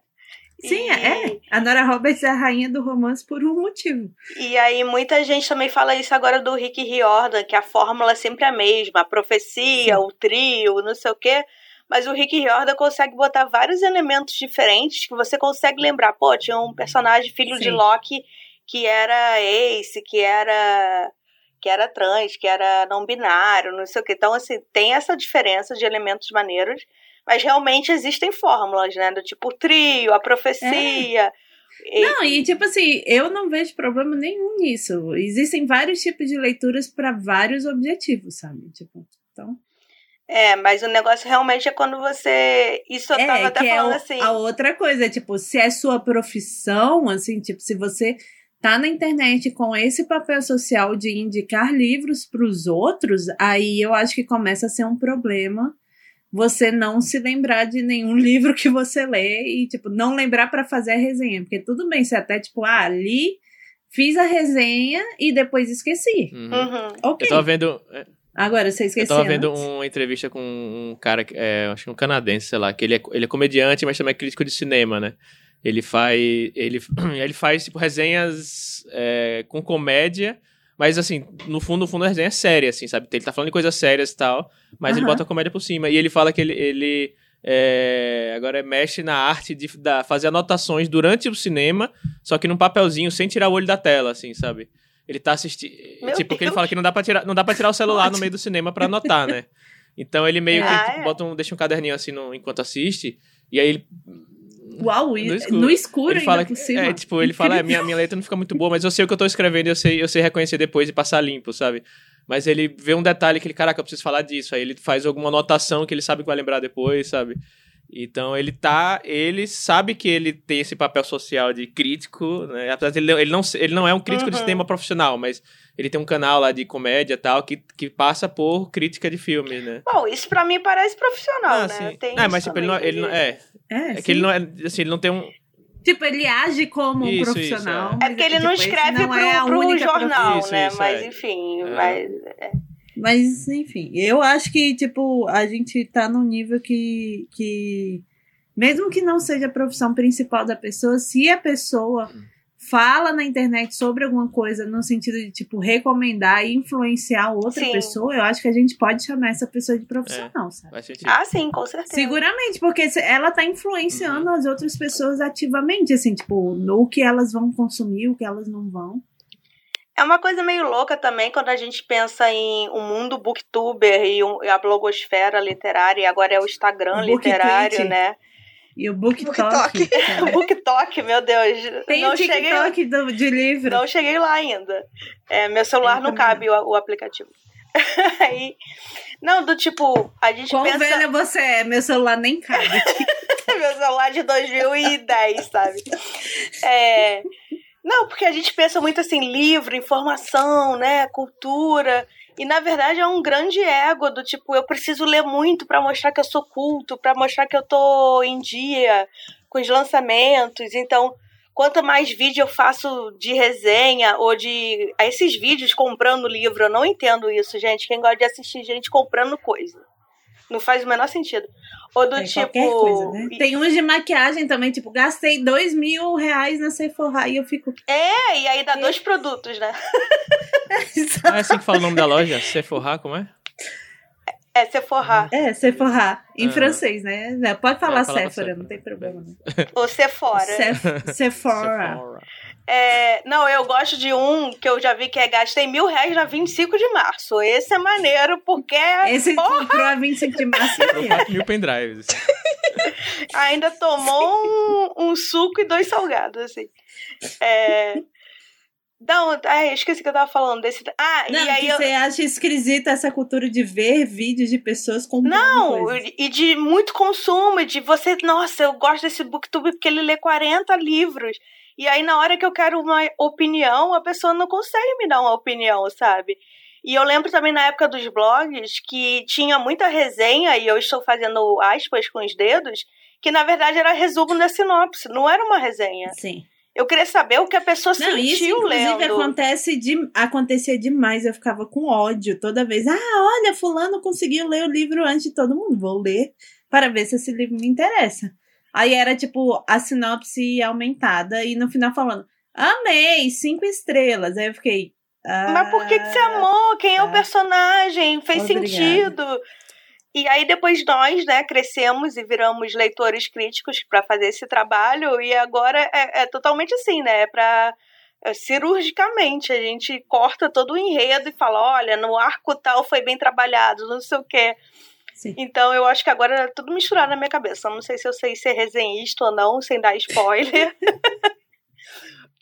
Sim, e... é. A Nora Roberts é a rainha do romance por um motivo. E aí muita gente também fala isso agora do Rick Riordan, que a fórmula é sempre a mesma, a profecia, Sim. o trio, não sei o quê. Mas o Rick Riordan consegue botar vários elementos diferentes que você consegue lembrar. Pô, tinha um personagem filho Sim. de Loki que era Ace, que era que era trans, que era não binário, não sei o que. Então, assim, tem essa diferença de elementos maneiros, mas realmente existem fórmulas, né? Do tipo o trio, a profecia. É. E... Não, e tipo assim, eu não vejo problema nenhum nisso. Existem vários tipos de leituras para vários objetivos, sabe? Tipo, então. É, mas o negócio realmente é quando você. Isso eu é, tava até é falando é assim. A outra coisa, tipo, se é sua profissão, assim, tipo, se você tá na internet com esse papel social de indicar livros para os outros, aí eu acho que começa a ser um problema você não se lembrar de nenhum livro que você lê e, tipo, não lembrar para fazer a resenha. Porque tudo bem, você até, tipo, ah, li, fiz a resenha e depois esqueci. Uhum. Uhum. Ok. Eu tava vendo. É, Agora, você esqueceu. Eu tava vendo uma entrevista com um cara, é, acho que um canadense, sei lá, que ele é, ele é comediante, mas também é crítico de cinema, né? Ele faz. Ele, ele faz, tipo, resenhas é, com comédia. Mas, assim, no fundo, no fundo, a resenha é séria, assim, sabe? Ele tá falando de coisas sérias e tal, mas uhum. ele bota a comédia por cima. E ele fala que ele, ele é, agora mexe na arte de da, fazer anotações durante o cinema, só que num papelzinho, sem tirar o olho da tela, assim, sabe? Ele tá assistindo. Tipo, porque ele fala que não dá pra tirar, não dá pra tirar o celular no meio do cinema pra anotar, né? Então ele meio ah, que tipo, é. bota um, deixa um caderninho assim no, enquanto assiste, e aí ele Uau, no escuro, no escuro ele fala que, É, tipo, ele fala, é, minha, minha letra não fica muito boa, mas eu sei o que eu tô escrevendo e eu sei, eu sei reconhecer depois e passar limpo, sabe? Mas ele vê um detalhe que ele, caraca, eu preciso falar disso. Aí ele faz alguma anotação que ele sabe que vai lembrar depois, sabe? Então ele tá. Ele sabe que ele tem esse papel social de crítico, né? Apesar de ele, ele, não, ele não é um crítico uhum. de cinema profissional, mas ele tem um canal lá de comédia e tal que, que passa por crítica de filmes, né? Bom, isso pra mim parece profissional, ah, né? Tem é, mas tipo, ele não, ele não. É, é, é que ele não é. Assim, ele não tem um. Tipo, ele age como isso, um profissional. Isso, é. é. porque ele tipo, não escreve não pro, é pro jornal, isso, né? mas é. enfim, é. mas. Mas, enfim, eu acho que, tipo, a gente tá num nível que. que mesmo que não seja a profissão principal da pessoa, se a pessoa. Hum fala na internet sobre alguma coisa no sentido de, tipo, recomendar e influenciar outra sim. pessoa, eu acho que a gente pode chamar essa pessoa de profissional, é, sabe? Ah, sim, com certeza. Seguramente, porque ela tá influenciando uhum. as outras pessoas ativamente, assim, tipo, no que elas vão consumir, o que elas não vão. É uma coisa meio louca também quando a gente pensa em o um mundo booktuber e, a blogosfera literária, e agora é o Instagram o literário, né? E o BookTok. o BookTok, meu Deus. Tem não o TikTok cheguei... do, de livro. Não cheguei lá ainda. É, meu celular não também. cabe o, o aplicativo. Aí, não, do tipo, a gente Quão pensa... velha você é? Meu celular nem cabe. meu celular de 2010, sabe? É... Não, porque a gente pensa muito assim, livro, informação, né, cultura, e na verdade é um grande ego do tipo, eu preciso ler muito para mostrar que eu sou culto, para mostrar que eu tô em dia com os lançamentos. Então, quanto mais vídeo eu faço de resenha ou de esses vídeos comprando livro, eu não entendo isso, gente. Quem gosta de assistir gente comprando coisa. Não faz o menor sentido. Ou do tipo. Coisa, né? Tem uns de maquiagem também, tipo, gastei dois mil reais na Sephora e eu fico. É, e aí dá dois produtos, né? ah, é assim que fala o nome da loja? Sephora, como é? É Sephora. É, Sephora. Em francês, né? Pode falar é, Sephora, não tem problema. Não. Ou Sephora. Sephora. Sephora. É, não, eu gosto de um que eu já vi que é gastei mil reais na 25 de março. Esse é maneiro, porque. Esse porra, comprou a 25 de março. mil pendrives. Ainda tomou um, um, suco e dois salgados, assim. É. Não, é, esqueci que eu tava falando desse. Ah, não, e aí. Eu... Você acha esquisita essa cultura de ver vídeos de pessoas comprando Não, coisas. e de muito consumo, de você. Nossa, eu gosto desse booktube porque ele lê 40 livros. E aí, na hora que eu quero uma opinião, a pessoa não consegue me dar uma opinião, sabe? E eu lembro também na época dos blogs que tinha muita resenha, e eu estou fazendo aspas com os dedos, que na verdade era resumo da sinopse, não era uma resenha. Sim. Eu queria saber o que a pessoa não, sentiu isso, inclusive, lendo. acontece de, acontecia demais. Eu ficava com ódio toda vez. Ah, olha, fulano conseguiu ler o livro antes de todo mundo. Vou ler para ver se esse livro me interessa. Aí era tipo a sinopse aumentada e no final falando: Amei, cinco estrelas. Aí eu fiquei. Ah, Mas por que, que você amou? Quem é o ah, personagem? Fez Obrigada. sentido. E aí depois nós, né, crescemos e viramos leitores críticos para fazer esse trabalho e agora é, é totalmente assim, né? É para é, cirurgicamente a gente corta todo o enredo e fala, olha, no arco tal foi bem trabalhado, não sei o quê. Sim. Então eu acho que agora é tudo misturado na minha cabeça. Não sei se eu sei ser resenhista ou não, sem dar spoiler.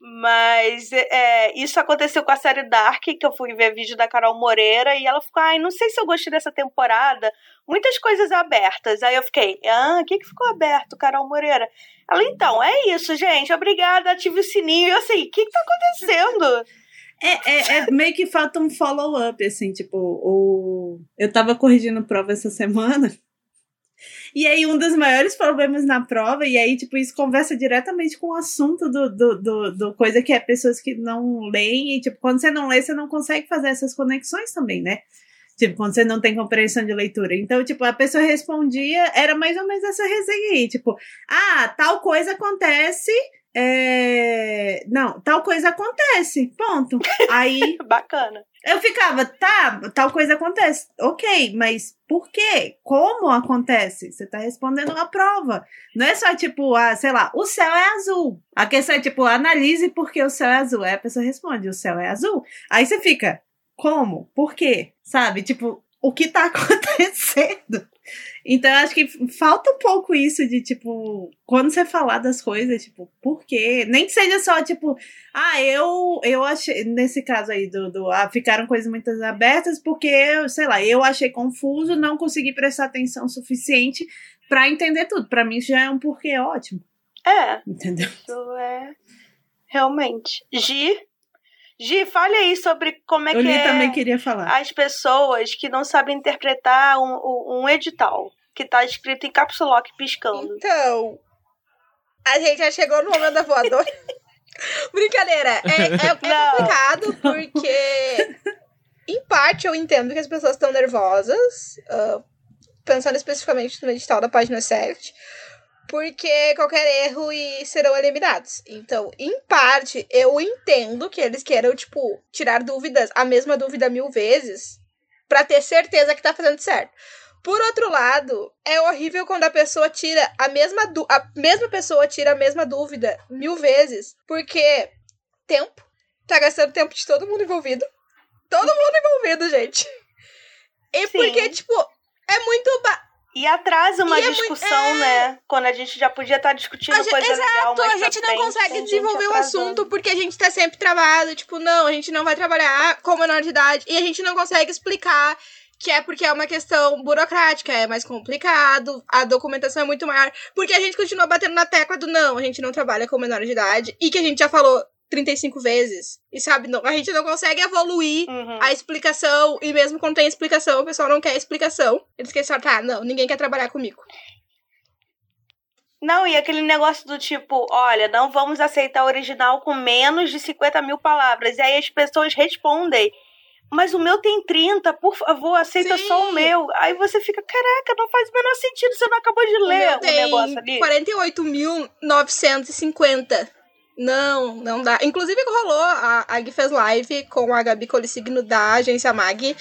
Mas é, isso aconteceu com a série Dark, que eu fui ver vídeo da Carol Moreira, e ela ficou, ai, não sei se eu gostei dessa temporada. Muitas coisas abertas. Aí eu fiquei, ah, o que, que ficou aberto, Carol Moreira? Ela, então, é isso, gente. Obrigada, ative o sininho. Eu assim, o que, que tá acontecendo? É, é, é, meio que falta um follow-up, assim, tipo, o... eu tava corrigindo prova essa semana. E aí, um dos maiores problemas na prova, e aí, tipo, isso conversa diretamente com o assunto do, do, do, do, coisa que é pessoas que não leem, e, tipo, quando você não lê, você não consegue fazer essas conexões também, né? Tipo, quando você não tem compreensão de leitura. Então, tipo, a pessoa respondia, era mais ou menos essa resenha aí, tipo, ah, tal coisa acontece, é... Não, tal coisa acontece. Ponto. Aí. Bacana. Eu ficava, tá, tal coisa acontece. Ok, mas por quê? Como acontece? Você tá respondendo a prova. Não é só tipo, ah, sei lá, o céu é azul. A questão é tipo, analise por que o céu é azul. Aí a pessoa responde, o céu é azul. Aí você fica, como? Por quê? Sabe? Tipo, o que tá acontecendo? Então, acho que falta um pouco isso de, tipo, quando você falar das coisas, tipo, por quê? Nem que seja só, tipo, ah, eu, eu achei, nesse caso aí, do, do ah, ficaram coisas muito abertas porque, sei lá, eu achei confuso, não consegui prestar atenção suficiente para entender tudo. Para mim, isso já é um porquê ótimo. É. Entendeu? Isso é. Realmente. Gi, Gi, fale aí sobre como é Eu que é também queria falar. as pessoas que não sabem interpretar um, um edital que tá escrito em caps lock piscando. Então, a gente já chegou no momento da voadora. Brincadeira, é, é, é complicado porque, em parte, eu entendo que as pessoas estão nervosas, uh, pensando especificamente no edital da página 7, porque qualquer erro e serão eliminados. Então, em parte, eu entendo que eles queiram, tipo, tirar dúvidas, a mesma dúvida mil vezes, para ter certeza que tá fazendo certo. Por outro lado, é horrível quando a pessoa tira a mesma a mesma pessoa tira a mesma dúvida mil vezes, porque tempo tá gastando tempo de todo mundo envolvido. Todo mundo envolvido, gente. E Sim. porque, tipo, é muito ba e atrasa uma e discussão, é muito, é... né? Quando a gente já podia estar tá discutindo a coisa exato, legal a gente não consegue desenvolver o assunto porque a gente tá sempre travado. Tipo, não, a gente não vai trabalhar com menor de idade. E a gente não consegue explicar que é porque é uma questão burocrática, é mais complicado, a documentação é muito maior. Porque a gente continua batendo na tecla do não, a gente não trabalha com menor de idade. E que a gente já falou 35 vezes. E sabe, não, a gente não consegue evoluir uhum. a explicação. E mesmo quando tem explicação, o pessoal não quer explicação. Eles querem só, tá, não, ninguém quer trabalhar comigo. Não, e aquele negócio do tipo, olha, não vamos aceitar o original com menos de 50 mil palavras. E aí as pessoas respondem, mas o meu tem 30, por favor, aceita Sim. só o meu. Aí você fica, caraca, não faz o menor sentido, você não acabou de ler o, o negócio ali. 48.950. Não, não dá. Inclusive rolou, a, a Gui fez live com a Gabi Colissigno da agência Mag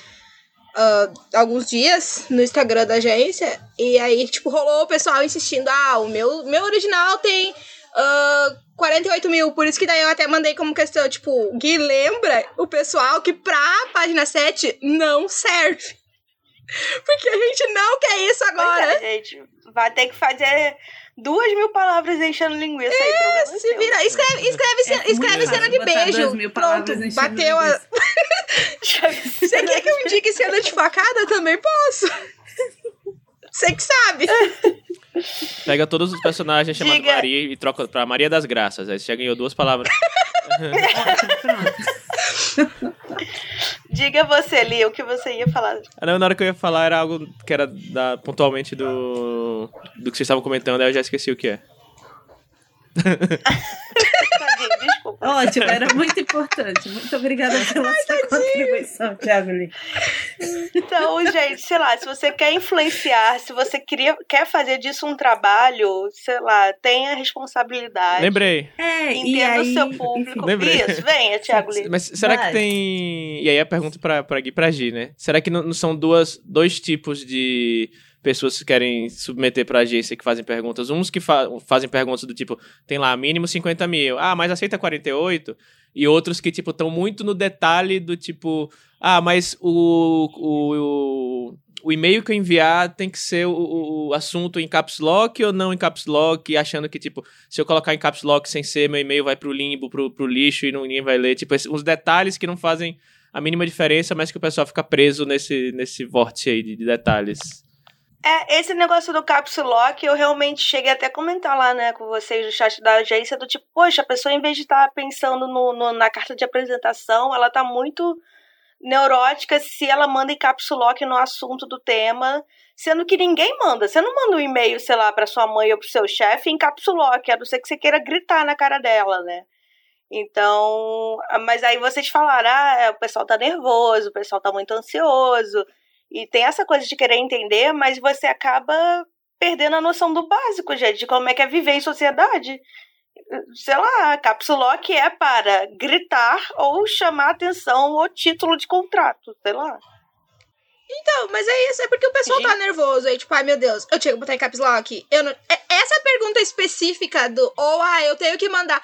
uh, alguns dias no Instagram da agência. E aí, tipo, rolou o pessoal insistindo: ah, o meu, meu original tem uh, 48 mil. Por isso que daí eu até mandei como questão, tipo, Gui, lembra o pessoal que pra página 7 não serve. Porque a gente não quer isso agora. É, gente. Vai ter que fazer duas mil palavras enchendo linguiça é, aí. Se vira. Escreve, escreve, é escreve cena de beijo. Pronto, bateu a. Você quer que eu indique cena de facada? Também posso. Você que sabe. Pega todos os personagens chamados Maria e troca pra Maria das Graças. Aí você já ganhou duas palavras. Diga você, Lia, o que você ia falar. Não, na hora que eu ia falar era algo que era da, pontualmente do, do que vocês estavam comentando, aí eu já esqueci o que é. Ótimo, era muito importante. Muito obrigada pela Ai, sua contribuição, Thiago Lee. Então, gente, sei lá, se você quer influenciar, se você queria, quer fazer disso um trabalho, sei lá, tenha responsabilidade. Lembrei. É, entenda o seu público. Lembrei. Isso, venha, Thiago Lee. Mas será Vai. que tem. E aí a pergunta pra, pra Gui pra Gi, né? Será que não são duas, dois tipos de pessoas que querem submeter para agência que fazem perguntas. Uns que fa fazem perguntas do tipo, tem lá mínimo 50 mil, ah, mas aceita 48? E outros que, tipo, estão muito no detalhe do tipo, ah, mas o, o, o, o e-mail que eu enviar tem que ser o, o, assunto em caps lock ou não em caps lock, achando que, tipo, se eu colocar em caps lock sem ser, meu e-mail vai pro limbo, pro, pro lixo e não, ninguém vai ler. Tipo, uns detalhes que não fazem a mínima diferença, mas que o pessoal fica preso nesse, nesse vórtice aí de, de detalhes. É, esse negócio do caps lock, eu realmente cheguei até a comentar lá, né, com vocês no chat da agência, do tipo, poxa, a pessoa, em vez de estar tá pensando no, no, na carta de apresentação, ela tá muito neurótica se ela manda em caps lock no assunto do tema, sendo que ninguém manda. Você não manda um e-mail, sei lá, para sua mãe ou pro seu chefe em caps lock, a não ser que você queira gritar na cara dela, né? Então, mas aí vocês falaram, ah, é, o pessoal tá nervoso, o pessoal tá muito ansioso. E tem essa coisa de querer entender, mas você acaba perdendo a noção do básico, gente, de como é que é viver em sociedade. Sei lá, cápsula que é para gritar ou chamar atenção ou título de contrato, sei lá. Então, mas é isso, é porque o pessoal tá nervoso aí, tipo, ai meu Deus, eu tinha que botar em caps lock. Eu não... É, essa pergunta específica do, ou ah, eu tenho que mandar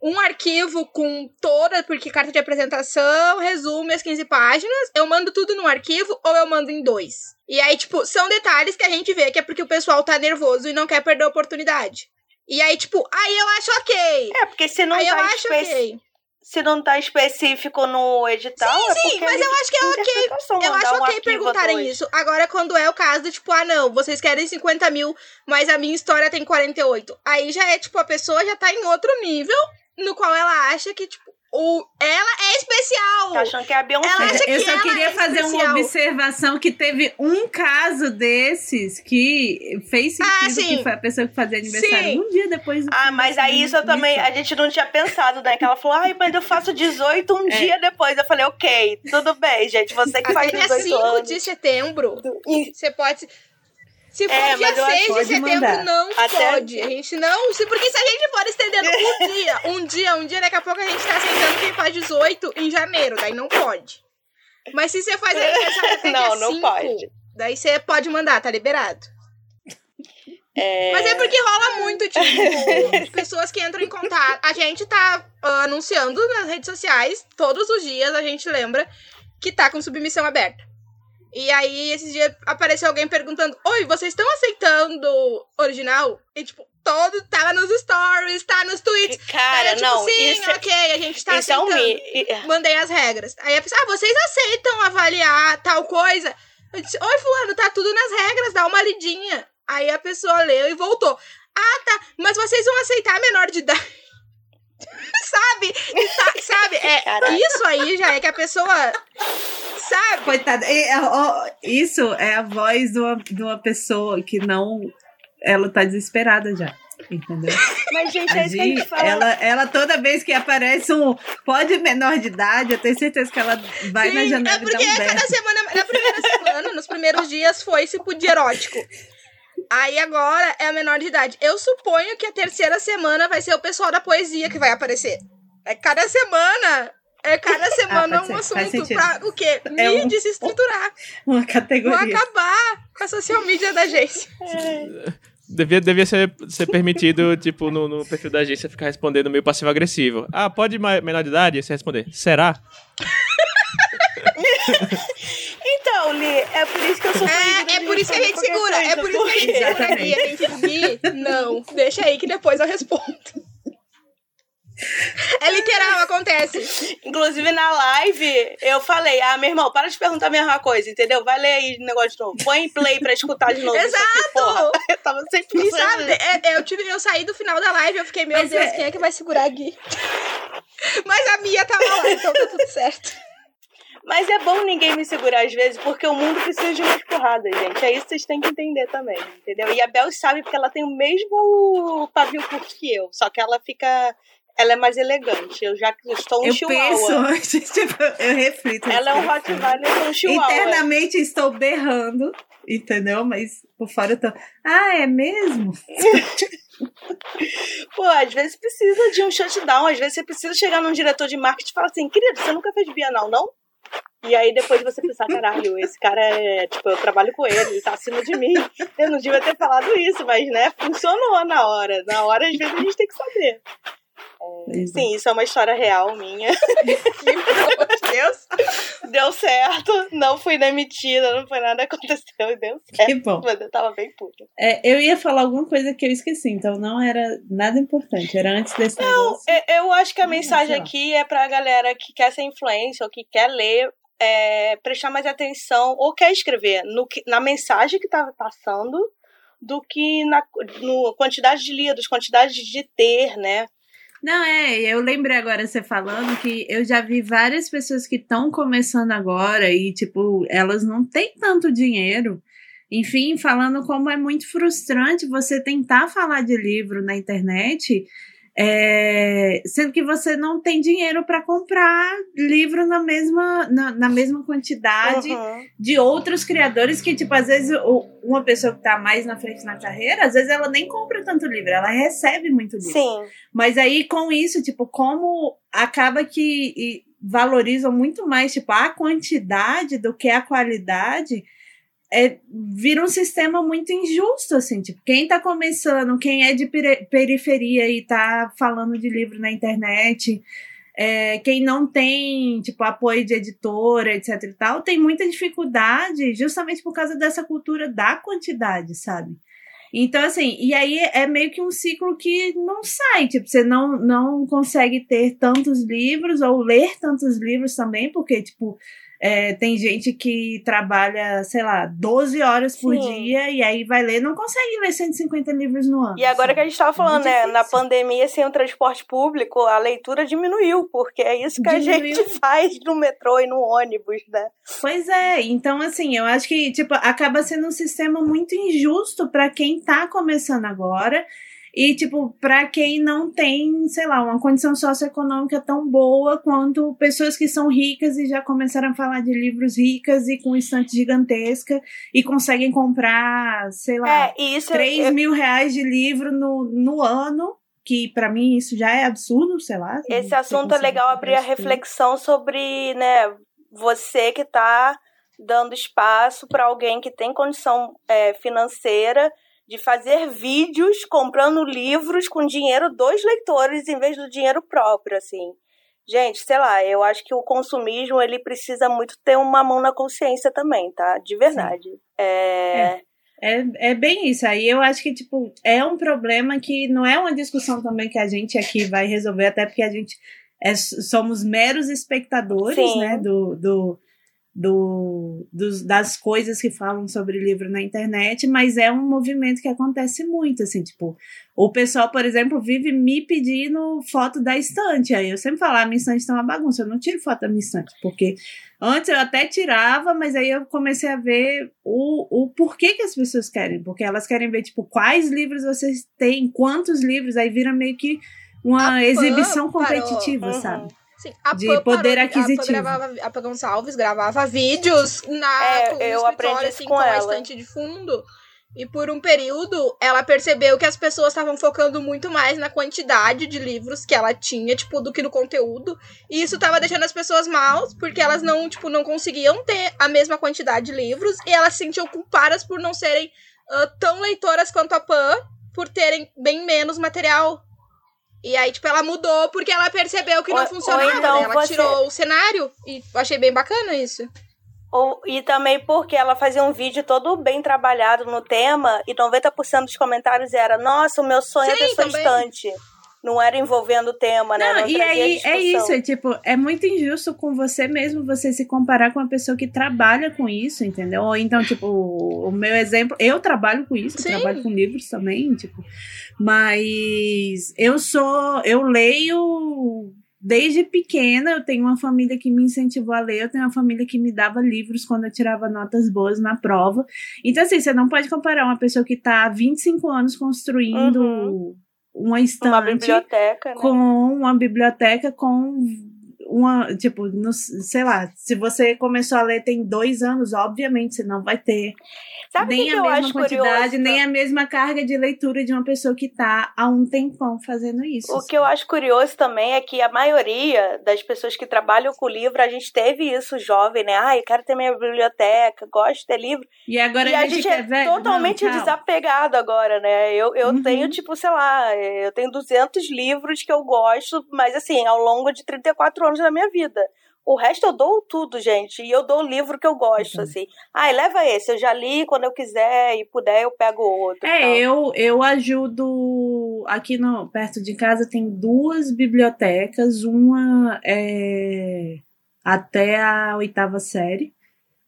um arquivo com toda, porque carta de apresentação, resume as 15 páginas, eu mando tudo num arquivo ou eu mando em dois. E aí, tipo, são detalhes que a gente vê que é porque o pessoal tá nervoso e não quer perder a oportunidade. E aí, tipo, aí eu acho ok. É, porque se não aí tá eu acho ok. Se não tá específico no edital. Sim, é sim, mas eu acho que é ok. Eu acho um ok perguntarem isso. Agora, quando é o caso, tipo, ah, não, vocês querem 50 mil, mas a minha história tem 48. Aí já é, tipo, a pessoa já tá em outro nível no qual ela acha que, tipo, o, ela é especial. Tá achando que é a Beyoncé. Ela acha Eu só queria é fazer especial. uma observação que teve um caso desses que fez ah, sentido ah, que foi a pessoa que fazia aniversário sim. um dia depois do Ah, mas aí isso eu também, a gente não tinha pensado, né? Que ela falou, ai, mas eu faço 18 um é. dia depois. Eu falei, ok, tudo bem, gente. Você que Até faz 18 dia 5 anos. de setembro, você pode se for é, dia 6 de setembro, mandar. não Até pode. A gente não. Porque se a gente for estendendo um dia, um dia, um dia, daqui a pouco a gente tá aceitando quem faz 18 em janeiro. Daí não pode. Mas se você faz aniversário até não, dia não 5, pode. daí você pode mandar, tá liberado. É... Mas é porque rola muito, tipo, pessoas que entram em contato. A gente tá uh, anunciando nas redes sociais, todos os dias a gente lembra que tá com submissão aberta. E aí, esses dias apareceu alguém perguntando: Oi, vocês estão aceitando original? E, tipo, todo tá nos stories, tá nos tweets. Cara, tipo, não. Sim, isso, é ok, a gente tá aceitando. É um Mandei as regras. Aí a pessoa, ah, vocês aceitam avaliar tal coisa? Eu disse, oi, fulano, tá tudo nas regras, dá uma lidinha. Aí a pessoa leu e voltou. Ah, tá, mas vocês vão aceitar menor de idade? sabe? Tá, sabe? É, isso aí já é que a pessoa. Sabe? Coitada. Isso é a voz de uma, de uma pessoa que não. Ela tá desesperada já. Entendeu? Mas, gente, é isso que a gente fala. Ela, ela, toda vez que aparece um pode menor de idade, eu tenho certeza que ela vai Sim, na janela é porque e dá um cada semana, na primeira semana, nos primeiros dias, foi esse de erótico. Aí agora é a menor de idade. Eu suponho que a terceira semana vai ser o pessoal da poesia que vai aparecer. É cada semana. É cada ah, semana ah, um assunto pra o quê? É um, desestruturar. Uma categoria. Vão acabar com a social media da agência. É. Devia, devia ser, ser permitido, tipo, no, no perfil da agência ficar respondendo meio passivo-agressivo. Ah, pode menor de idade? Você responder, será? então, Li, é por isso que eu sou É, é por isso que a gente segura, é por isso que a gente segura aqui. A gente não, deixa aí que depois eu respondo. É literal, acontece. Inclusive na live, eu falei: Ah, meu irmão, para de perguntar a mesma coisa, entendeu? Vai ler aí o negócio de novo. Põe em play pra escutar de novo. Exato! Aqui. Eu tava sempre e sabe, é, é, eu, tive, eu saí do final da live eu fiquei: Meu Mas Deus, é... quem é que vai segurar aqui? Mas a Mia tava lá, então tá tudo certo. Mas é bom ninguém me segurar às vezes, porque o mundo precisa de umas porradas, gente. É isso que vocês têm que entender também, entendeu? E a Bel sabe porque ela tem o mesmo pavio curto que eu, só que ela fica ela é mais elegante. Eu já estou um eu chihuahua. Penso tipo, eu reflito. Ela é um Rottweiler com um chihuahua. Internamente estou berrando, entendeu? Mas por fora eu tô. Ah, é mesmo? Pô, às vezes precisa de um shutdown, às vezes você precisa chegar num diretor de marketing e falar assim, querido, você nunca fez Bienal, não? E aí depois você pensar, caralho, esse cara é, tipo, eu trabalho com ele, ele tá acima de mim. Eu não devia ter falado isso, mas, né, funcionou na hora. Na hora, às vezes, a gente tem que saber. É, sim, isso é uma história real minha. Deus, deu certo, não fui demitida, não foi nada aconteceu, deu certo. Que bom. Mas eu tava bem puta. É, eu ia falar alguma coisa que eu esqueci, então não era nada importante, era antes desse Não, negócio. eu acho que a mensagem aqui é pra galera que quer ser influência ou que quer ler, é, prestar mais atenção ou quer escrever no, na mensagem que tá passando do que na no, quantidade de lidos, quantidade de ter, né? Não, é, eu lembrei agora você falando que eu já vi várias pessoas que estão começando agora e, tipo, elas não têm tanto dinheiro. Enfim, falando como é muito frustrante você tentar falar de livro na internet é, sendo que você não tem dinheiro para comprar livro na mesma, na, na mesma quantidade uhum. de outros criadores que, tipo, às vezes uma pessoa que está mais na frente na carreira, às vezes ela nem compra tanto livro, ela recebe muito livro. Sim. Mas aí com isso, tipo, como acaba que valorizam muito mais, tipo, a quantidade do que a qualidade, é, vira um sistema muito injusto, assim, tipo, quem tá começando, quem é de periferia e tá falando de livro na internet, é, quem não tem, tipo, apoio de editora, etc e tal, tem muita dificuldade justamente por causa dessa cultura da quantidade, sabe? Então, assim, e aí é meio que um ciclo que não sai, tipo, você não, não consegue ter tantos livros ou ler tantos livros também, porque, tipo, é, tem gente que trabalha, sei lá, 12 horas por Sim. dia e aí vai ler, não consegue ler 150 livros no ano. E agora que a gente estava falando, né, na pandemia, sem o transporte público, a leitura diminuiu, porque é isso que diminuiu. a gente faz no metrô e no ônibus, né? Pois é, então assim, eu acho que, tipo, acaba sendo um sistema muito injusto para quem tá começando agora e, tipo, para quem não tem, sei lá, uma condição socioeconômica tão boa quanto pessoas que são ricas e já começaram a falar de livros ricas e com estante gigantesca e conseguem comprar, sei lá, é, isso 3 eu... mil reais de livro no, no ano que para mim isso já é absurdo, sei lá. Esse assunto é legal abrir a reflexão sobre, né, você que está dando espaço para alguém que tem condição é, financeira de fazer vídeos comprando livros com dinheiro dos leitores em vez do dinheiro próprio, assim. Gente, sei lá, eu acho que o consumismo ele precisa muito ter uma mão na consciência também, tá? De verdade. É... é... É, é bem isso. Aí eu acho que, tipo, é um problema que não é uma discussão também que a gente aqui vai resolver, até porque a gente é, somos meros espectadores, Sim. né, do, do, do, dos, das coisas que falam sobre livro na internet, mas é um movimento que acontece muito, assim, tipo, o pessoal, por exemplo, vive me pedindo foto da estante, aí eu sempre falo, ah, minha estante tá uma bagunça, eu não tiro foto da minha estante, porque antes eu até tirava, mas aí eu comecei a ver o, o porquê que as pessoas querem, porque elas querem ver, tipo, quais livros vocês têm, quantos livros, aí vira meio que uma exibição competitiva, sabe? Sim, a de Pan poder parou, aquisitivo. A, Pan gravava, a Pan Gonçalves gravava vídeos na, é, com eu aprendi assim, com, com ela. a estante de fundo. E por um período, ela percebeu que as pessoas estavam focando muito mais na quantidade de livros que ela tinha, tipo, do que no conteúdo. E isso tava deixando as pessoas mal, porque elas não, tipo, não conseguiam ter a mesma quantidade de livros. E elas se sentiam culpadas por não serem uh, tão leitoras quanto a Pan, por terem bem menos material e aí, tipo, ela mudou porque ela percebeu que não ou, funcionava. Ou então né? Ela você... tirou o cenário e eu achei bem bacana isso. Ou, e também porque ela fazia um vídeo todo bem trabalhado no tema e 90% dos comentários era: Nossa, o meu sonho Sim, é ter sua estante não era envolvendo o tema, né? Não, não e aí é isso, é tipo, é muito injusto com você mesmo você se comparar com uma pessoa que trabalha com isso, entendeu? Ou então, tipo, o meu exemplo, eu trabalho com isso, trabalho com livros também, tipo, mas eu sou, eu leio desde pequena, eu tenho uma família que me incentivou a ler, eu tenho uma família que me dava livros quando eu tirava notas boas na prova. Então, assim, você não pode comparar uma pessoa que está há 25 anos construindo uhum uma estante uma biblioteca, né? com uma biblioteca com uma, tipo, no, sei lá, se você começou a ler tem dois anos, obviamente você não vai ter Sabe nem que a mesma quantidade, curioso? nem a mesma carga de leitura de uma pessoa que está há um tempão fazendo isso. O que eu acho curioso também é que a maioria das pessoas que trabalham com livro, a gente teve isso jovem, né? Ah, eu quero ter minha biblioteca, gosto de ter livro. E agora e a, gente, é velho? totalmente não, desapegado agora, né? Eu, eu uhum. tenho, tipo, sei lá, eu tenho 200 livros que eu gosto, mas assim, ao longo de 34 anos da minha vida. O resto eu dou tudo, gente. E eu dou o livro que eu gosto, uhum. assim. Ah, leva esse, eu já li, quando eu quiser e puder, eu pego outro. É, eu, eu ajudo. Aqui no, perto de casa tem duas bibliotecas, uma é até a oitava série.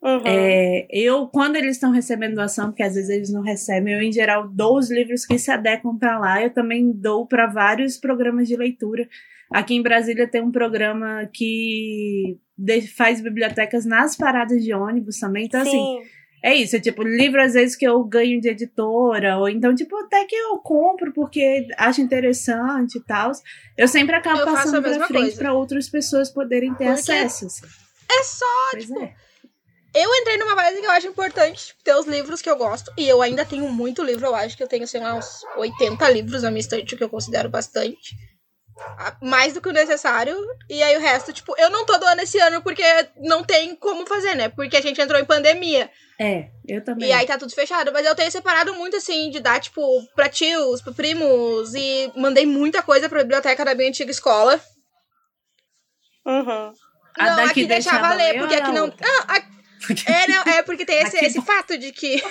Uhum. É, eu, quando eles estão recebendo doação, porque às vezes eles não recebem, eu em geral dou os livros que se adequam para lá. Eu também dou para vários programas de leitura. Aqui em Brasília tem um programa que faz bibliotecas nas paradas de ônibus também. Então, assim, Sim. assim, é isso. É tipo, livro às vezes que eu ganho de editora, ou então, tipo, até que eu compro porque acho interessante e tal. Eu sempre acabo eu passando pra frente para outras pessoas poderem ter porque acesso. Assim. É só, pois tipo. É. Eu entrei numa fase que eu acho importante ter os livros que eu gosto. E eu ainda tenho muito livro, eu acho que eu tenho, sei lá, uns 80 livros na minha estante, que eu considero bastante mais do que o necessário. E aí o resto, tipo, eu não tô doando esse ano porque não tem como fazer, né? Porque a gente entrou em pandemia. É, eu também. E aí tá tudo fechado. Mas eu tenho separado muito, assim, de dar, tipo, pra tios, pra primos. E mandei muita coisa pra biblioteca da minha antiga escola. Uhum. Não, aqui deixava, ler, porque aqui não. não a... É, não, é porque tem esse, esse fato de que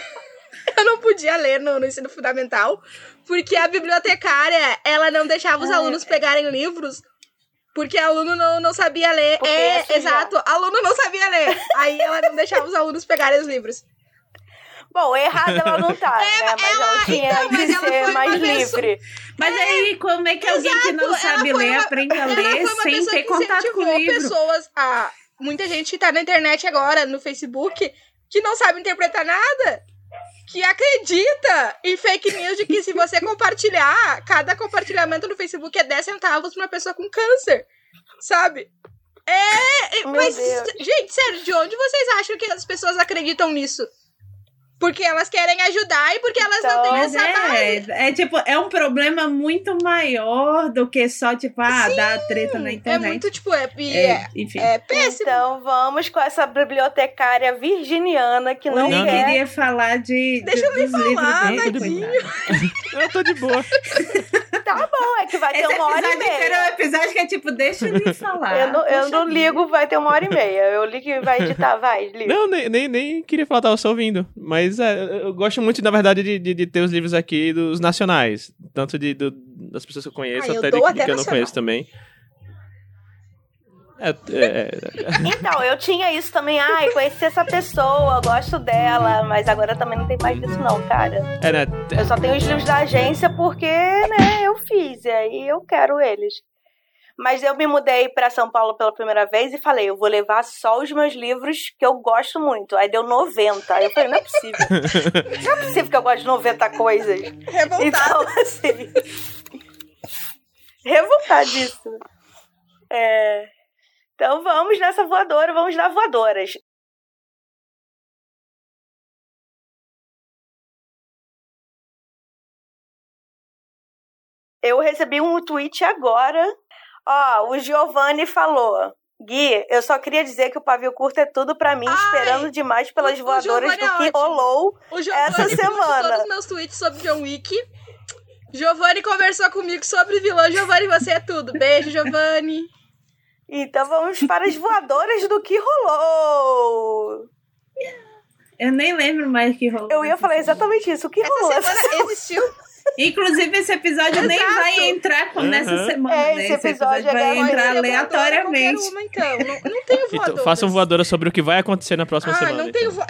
eu não podia ler no, no, ensino fundamental, porque a bibliotecária, ela não deixava os é, alunos pegarem livros, porque aluno não, não sabia ler. Porque é, é exato, aluno não sabia ler. Aí ela não deixava os alunos pegarem os livros. Bom, errada ela não tá, é, né? Mas ela, ela tinha então, que ser mais livre. Mas é, aí, como é que exato, alguém que não sabe ler uma, aprende a ler sem ter contato com o livro? pessoas a... Muita gente que tá na internet agora, no Facebook, que não sabe interpretar nada que acredita em fake news de que se você compartilhar, cada compartilhamento no Facebook é 10 centavos pra uma pessoa com câncer. Sabe? É. Meu mas, Deus. gente, sério, de onde vocês acham que as pessoas acreditam nisso? Porque elas querem ajudar e porque elas então, não têm essa é, base. É tipo, é um problema muito maior do que só, tipo, ah, Sim, dar treta na é internet. É muito, tipo, é, é, enfim. é péssimo. Então vamos com essa bibliotecária virginiana que não Eu quer... queria falar de, Deixa eu me falar, Nadinho. eu tô de boa. tá bom, é que vai ter Esse uma hora e meia. É um episódio que é tipo, deixa eu me falar. Eu não, eu não ligo, vai ter uma hora e meia. Eu ligo e vai editar, vai, ligo. Não, nem, nem, nem queria falar, tava só ouvindo. Mas é, eu gosto muito, na verdade, de, de, de, ter os livros aqui dos nacionais. Tanto de, do, das pessoas que eu conheço, ah, até eu de, de que eu não conheço também. É, é, é. Então, eu tinha isso também. Ai, conheci essa pessoa, gosto dela, mas agora também não tem mais disso, não, cara. É, né? Eu só tenho os livros da agência porque, né, eu fiz, e aí eu quero eles. Mas eu me mudei para São Paulo pela primeira vez e falei, eu vou levar só os meus livros que eu gosto muito. Aí deu 90. Aí eu falei, não é possível. Não é possível que eu goste de 90 coisas. Revoltado. Então, assim. Revoltadíssimo. É. Então vamos nessa voadora, vamos dar voadoras. Eu recebi um tweet agora Ó, o Giovanni falou. Gui, eu só queria dizer que o pavio curto é tudo para mim, Ai, esperando demais pelas o, voadoras o do é que rolou essa semana. todos os meus tweets sobre John Wick. Giovanni conversou comigo sobre vilão. Giovanni, você é tudo. Beijo, Giovanni. Então vamos para as voadoras do que rolou. Eu nem lembro mais o que rolou. Eu ia falar exatamente isso. O que essa rolou? Semana essa semana existiu Inclusive, esse episódio nem vai entrar com, uhum. nessa semana. É, esse, né? esse episódio, episódio vai entrar aleatoriamente. Uma, então. não, não tenho voadora. Então, façam voadora sobre o que vai acontecer na próxima ah, semana. Não tenho então.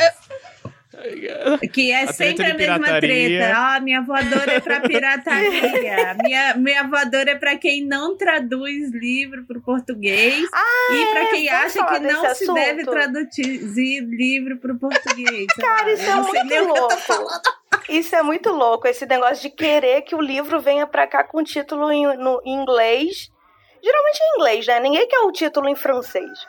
Que é a sempre a mesma treta. Ah, minha voadora é pra pirataria. minha, minha voadora é pra quem não traduz livro pro português. Ah, e pra é, quem acha que não se assunto. deve traduzir livro pro português. Cara, isso é muito louco. Isso é muito louco, esse negócio de querer que o livro venha pra cá com título em, no, em inglês. Geralmente em inglês, né? Ninguém quer o título em francês.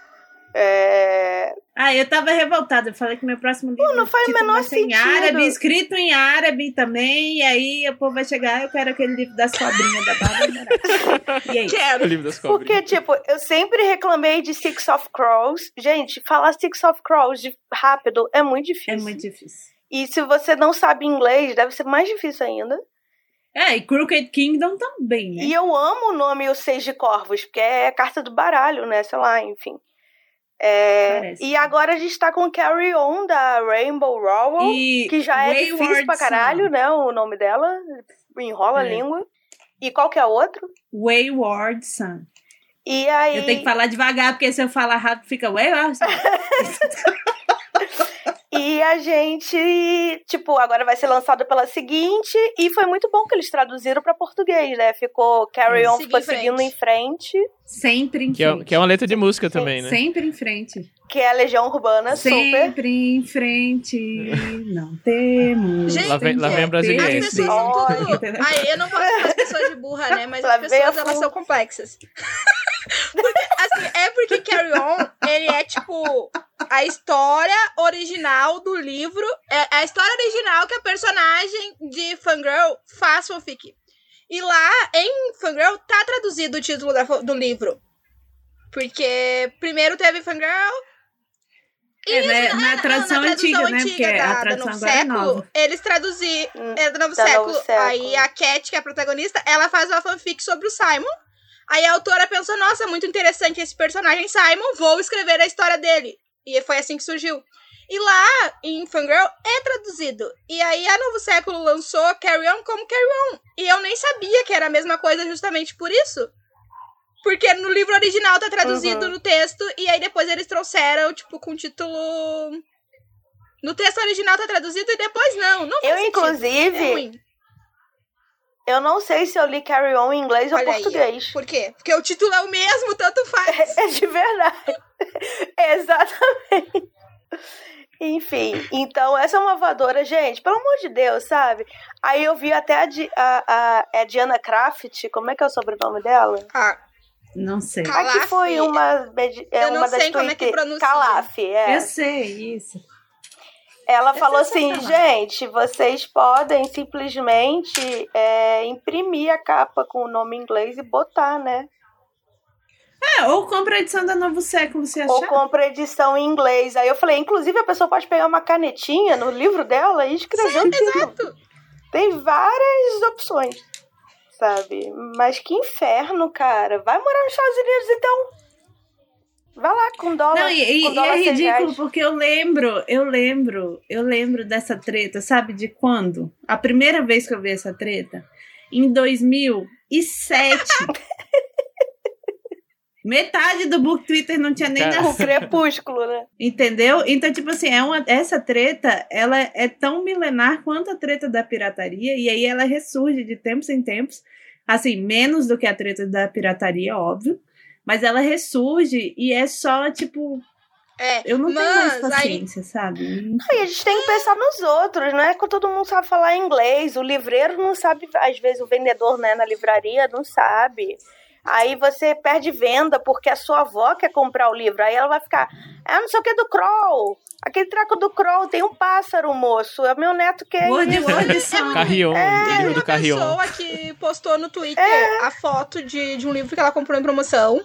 É... Ah, eu tava revoltada. Eu falei que meu próximo livro Pô, não faz o menor sentido. em árabe, escrito em árabe também. E aí o povo vai chegar, eu quero aquele livro das cobrinhas da Bárbara E aí? Quero. O livro das cobrinhas. Porque, tipo, eu sempre reclamei de Six of Crows. Gente, falar Six of Crows rápido é muito difícil. É muito difícil. E se você não sabe inglês, deve ser mais difícil ainda. É, e Crooked Kingdom também, né? E eu amo o nome O Seis de Corvos, porque é carta do baralho, né? Sei lá, enfim. É, e agora a gente tá com Carry On da Rainbow Rowell, e que já é Wayward difícil pra caralho, Sun. né? O nome dela. Enrola é. a língua. E qual que é o outro? Wayward Sun. E aí. Eu tenho que falar devagar, porque se eu falar rápido fica Wayward Sun. E a gente, tipo, agora vai ser lançado pela seguinte, e foi muito bom que eles traduziram para português, né? Ficou Carry On, ficou seguindo em frente. Sempre em que frente. É, que é uma letra de música Sim. também, né? Sempre em frente. Que é a Legião Urbana, Sempre super. Sempre em frente, não temos. Gente, lá vem, lá vem a brasileira. As pessoas são tudo... Ai, eu não posso chamar as pessoas de burra, né? Mas as pessoas, elas são complexas. porque, assim, é porque Carry On, ele é, tipo, a história original do livro. É a história original que a personagem de Fangirl faz fanfic. E lá, em Fangirl, tá traduzido o título da, do livro. Porque primeiro teve Fangirl. É, né, na, na, tradução, na, antiga, né? Porque da, a tradução agora século, é nova. Eles traduziram. Hum, é do novo, século. novo século. Aí a Cat, que é a protagonista, ela faz uma fanfic sobre o Simon. Aí a autora pensou, nossa, muito interessante esse personagem Simon, vou escrever a história dele. E foi assim que surgiu. E lá, em Fangirl, é traduzido. E aí a Novo Século lançou Carry On como Carry On. E eu nem sabia que era a mesma coisa justamente por isso. Porque no livro original tá traduzido uhum. no texto, e aí depois eles trouxeram, tipo, com título. No texto original tá traduzido e depois não. Não Eu, inclusive. É eu não sei se eu li Carry On em inglês Olha ou português. Aí. Por quê? Porque o título é o mesmo, tanto faz. É, é de verdade. Exatamente. Enfim, então essa é uma voadora, gente, pelo amor de Deus, sabe? Aí eu vi até a, a, a, a Diana Craft, como é que é o sobrenome dela? Ah, não sei. Calaf, Aqui foi uma, é, eu uma das sei como é que pronuncia. Calaf, é. Eu sei, isso. Ela falou assim, gente, vocês podem simplesmente é, imprimir a capa com o nome em inglês e botar, né? É, ou compra a edição da Novo Século, se achar. Ou compra a edição em inglês. Aí eu falei, inclusive a pessoa pode pegar uma canetinha no livro dela e escrever Sim, o título. Exato. Tem várias opções, sabe? Mas que inferno, cara. Vai morar nos Estados Unidos, então. Vai lá com dólar. Não, e, com dólar e é ridículo porque eu lembro, eu lembro, eu lembro dessa treta, sabe de quando? A primeira vez que eu vi essa treta, em 2007. Metade do book Twitter não tinha nem o crepúsculo, né? Entendeu? Então, tipo assim, é uma, essa treta, ela é tão milenar quanto a treta da pirataria, e aí ela ressurge de tempos em tempos, assim, menos do que a treta da pirataria, óbvio, mas ela ressurge e é só, tipo, é, eu não tenho mais paciência, aí... sabe? Aí a gente tem que pensar nos outros, não é que todo mundo sabe falar inglês. O livreiro não sabe, às vezes o vendedor né, na livraria não sabe. Aí você perde venda porque a sua avó quer comprar o livro. Aí ela vai ficar, ah, não sei o que do Kroll. Aquele treco do Kroll tem um pássaro, moço. É meu neto que é Carrion, é, livro do Carrion. Uma pessoa que postou no Twitter é. a foto de, de um livro que ela comprou em promoção.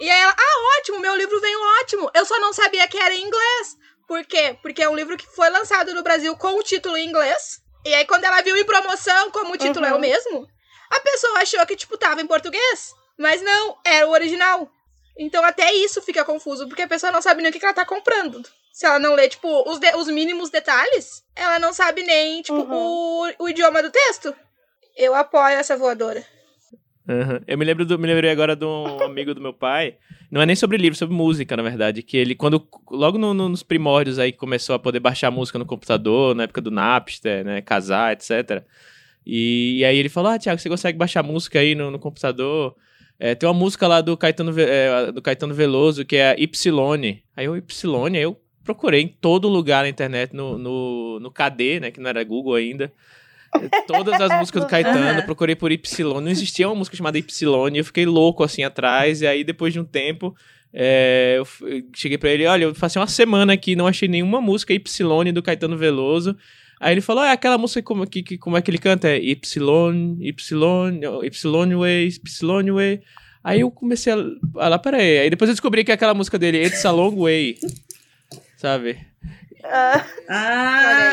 E aí ela, ah, ótimo, meu livro veio ótimo. Eu só não sabia que era em inglês. Por quê? Porque é um livro que foi lançado no Brasil com o título em inglês. E aí, quando ela viu em promoção, como o título uhum. é o uhum. mesmo, a pessoa achou que, tipo, tava em português. Mas não, era o original. Então até isso fica confuso, porque a pessoa não sabe nem o que ela tá comprando. Se ela não lê, tipo, os, de, os mínimos detalhes, ela não sabe nem, tipo, uhum. o, o idioma do texto. Eu apoio essa voadora. Uhum. Eu me lembro do, me lembrei agora de um amigo do meu pai. Não é nem sobre livro, é sobre música, na verdade. Que ele, quando. Logo no, no, nos primórdios aí começou a poder baixar música no computador, na época do Napster, né? Casar, etc. E, e aí ele falou: Ah, Tiago, você consegue baixar música aí no, no computador? É, tem uma música lá do Caetano, é, do Caetano Veloso que é Y. Aí eu, Y, aí eu procurei em todo lugar na internet, no, no, no KD, né? Que não era Google ainda. Todas as músicas do Caetano, procurei por Y. Não existia uma música chamada Y, eu fiquei louco assim atrás. E aí, depois de um tempo, é, eu cheguei para ele: Olha, eu passei uma semana aqui, não achei nenhuma música Y do Caetano Veloso. Aí ele falou: Ah, aquela música como, que, que, como é que ele canta? É Y, Y, Y Way, Y Way. Aí eu comecei a. Ah, lá, peraí. Aí depois eu descobri que é aquela música dele, It's a Long Way. Sabe? Ah.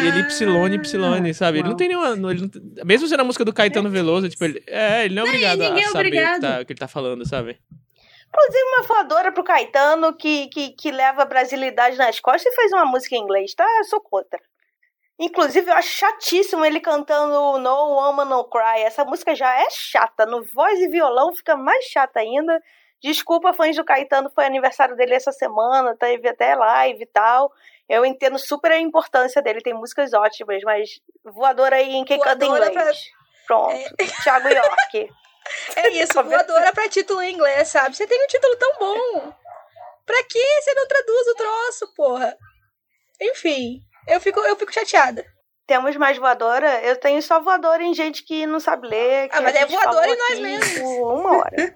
E ele Y, Y, sabe? Ele não tem nenhuma. Ele não, mesmo sendo a música do Caetano Veloso, tipo, ele, é, ele não é obrigado não, a é saber obrigado. O, que tá, o que ele tá falando, sabe? Inclusive, uma voadora pro Caetano que, que, que leva a brasilidade nas costas e fez uma música em inglês, tá? Eu sou contra. Inclusive, eu acho chatíssimo ele cantando No Woman No Cry. Essa música já é chata. No voz e violão fica mais chata ainda. Desculpa, fãs do Caetano, foi aniversário dele essa semana, teve até live e tal. Eu entendo super a importância dele, tem músicas ótimas, mas voadora aí em quem canta inglês. Pra... Pronto, é... Thiago York. É isso, voadora pra título em inglês, sabe? Você tem um título tão bom. Pra que você não traduz o troço, porra? Enfim, eu fico, eu fico chateada. Temos mais voadora? Eu tenho só voadora em gente que não sabe ler. ah, mas é voadora em nós mesmos. Uma hora.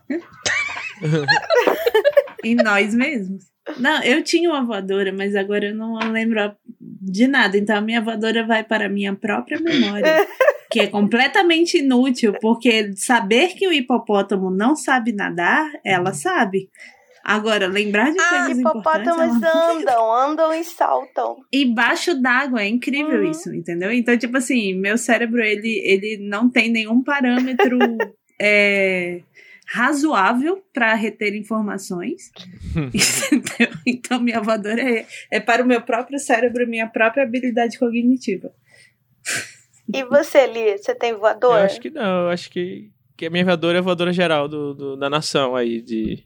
em nós mesmos. Não, eu tinha uma voadora, mas agora eu não lembro de nada. Então a minha voadora vai para a minha própria memória. que é completamente inútil, porque saber que o hipopótamo não sabe nadar, ela sabe. Agora, lembrar de ah, coisas hipopótamos andam, andam e saltam. Embaixo d'água, é incrível uhum. isso, entendeu? Então, tipo assim, meu cérebro, ele, ele não tem nenhum parâmetro é, razoável para reter informações. entendeu? Então, minha voadora é, é para o meu próprio cérebro, minha própria habilidade cognitiva. E você, Li, você tem voadora? Eu acho que não, eu acho que, que a minha voadora é a voadora geral do, do da nação aí, de...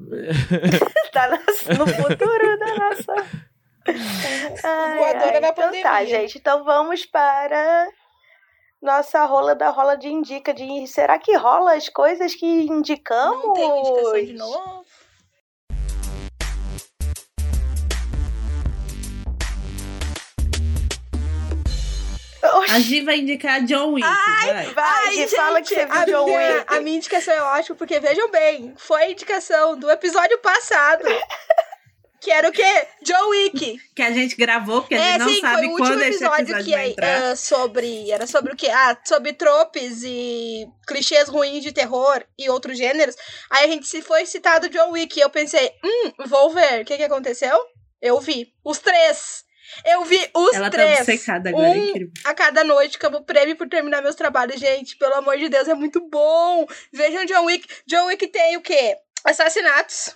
da nação, no futuro da nação. Ai, voadora ai, na então pandemia. Tá, gente, então vamos para nossa rola da rola de indica de será que rola as coisas que indicamos? Não tem indicação de novo. A Gi vai indicar John Wick. Ai, vai, vai ai, gente, fala que você viu John minha, Wick. A minha indicação é ótima, porque vejam bem, foi a indicação do episódio passado. Que era o quê? Joe Wick. Que a gente gravou, porque a gente é, não sim, sabe quando esse episódio que é, uh, sobre. Era sobre o quê? Ah, sobre tropes e clichês ruins de terror e outros gêneros. Aí a gente se foi citado John Wick. E eu pensei, hum, vou ver. O que, que aconteceu? Eu vi. Os três. Eu vi os Ela tá três. Tá obcecada agora, um incrível. a cada noite, como prêmio por terminar meus trabalhos. Gente, pelo amor de Deus, é muito bom. Vejam John Wick. John Wick tem o quê? Assassinatos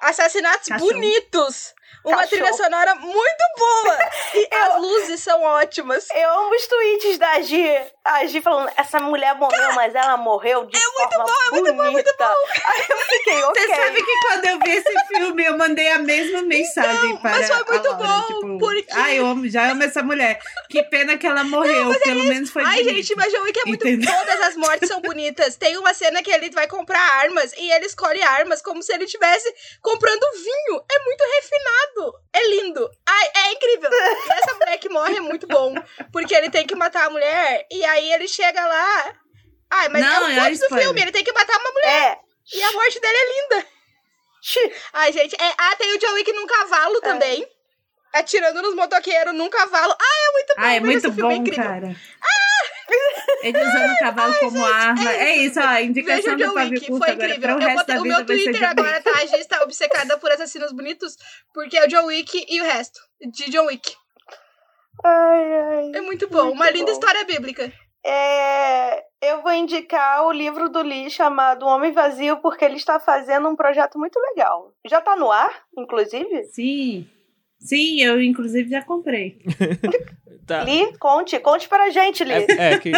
Assassinatos Cachorro. bonitos. Uma Cachorro. trilha sonora muito boa! E eu, as luzes são ótimas. Eu amo os tweets da Gi. A Gi falando, essa mulher morreu, Cara, mas ela morreu de é muito forma bom, É muito bom, muito bom. Aí eu fiquei, ok. Você sabe que quando eu vi esse filme, eu mandei a mesma mensagem então, para Mas foi muito Laura, bom, tipo, porque... Ai, eu amo, já amo essa mulher. Que pena que ela morreu, Não, é pelo é menos foi Ai, bonito. gente, mas John Wick é muito... Entendeu? Todas as mortes são bonitas. Tem uma cena que ele vai comprar armas e ele escolhe armas como se ele estivesse comprando vinho. É muito refinado. É lindo. Ai, é incrível. E essa mulher que morre é muito bom. Porque ele tem que matar a mulher e aí ele chega lá. Ai, mas não, é o ponto do filme. Ele tem que matar uma mulher. É. E a morte dele é linda. Ai, gente. É... Ah, tem o John Wick num cavalo é. também. Atirando nos motoqueiros num cavalo. Ah, é muito bom. Ah, é muito bom, é cara. Ah! Ele usando o cavalo Ai, como gente, arma. É, é isso, ó. A indicação do Pavio Curto agora para o resto botei, da vida O meu Twitter agora tá, a gente está obcecada por assassinos bonitos, porque é o John Wick e o resto. De John Wick. Ai, ai. É muito bom. Muito Uma linda história bíblica. É, eu vou indicar o livro do Lee chamado Homem Vazio, porque ele está fazendo um projeto muito legal. Já está no ar, inclusive? Sim. Sim, eu inclusive já comprei. tá. Li, conte, conte pra gente, Li. É, é que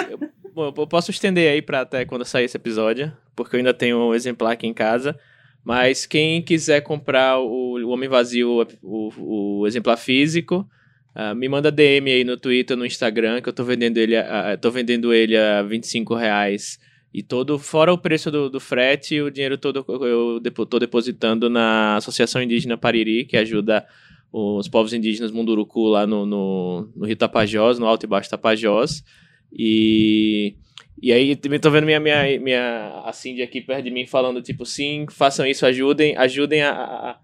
eu, eu posso estender aí para até quando sair esse episódio, porque eu ainda tenho um exemplar aqui em casa. Mas quem quiser comprar o, o Homem Vazio, o, o exemplar físico, uh, me manda DM aí no Twitter, no Instagram, que eu tô vendendo ele, uh, tô vendendo ele a 25 reais. E todo, fora o preço do, do frete, o dinheiro todo eu estou depositando na Associação Indígena Pariri, que ajuda os povos indígenas Munduruku lá no, no, no Rio Tapajós, no Alto e Baixo Tapajós. E, e aí também tô vendo minha, minha, minha a Cindy aqui perto de mim falando, tipo, sim, façam isso, ajudem, ajudem a, a,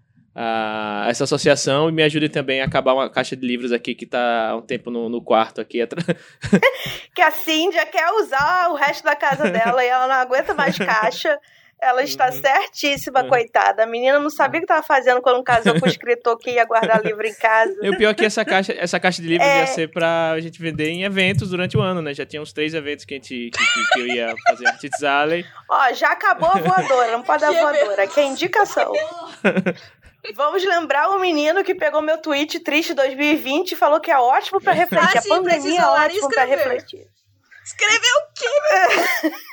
a essa associação e me ajudem também a acabar uma caixa de livros aqui que tá há um tempo no, no quarto aqui. que a Cindy quer usar o resto da casa dela e ela não aguenta mais caixa. Ela está uhum. certíssima, uhum. coitada. A menina não sabia o que estava fazendo quando casou com o escritor que ia guardar livro em casa. E o pior é que essa caixa, essa caixa de livros é... ia ser pra gente vender em eventos durante o ano, né? Já tinha uns três eventos que, a gente, que, que, que eu ia fazer Artits Alley. Ó, já acabou a voadora, não pode dar voadora, que é indicação. Vamos lembrar o menino que pegou meu tweet triste 2020 e falou que é ótimo para refletir. Ah, sim, a pandemia é ótimo para refletir. Escreveu o quê?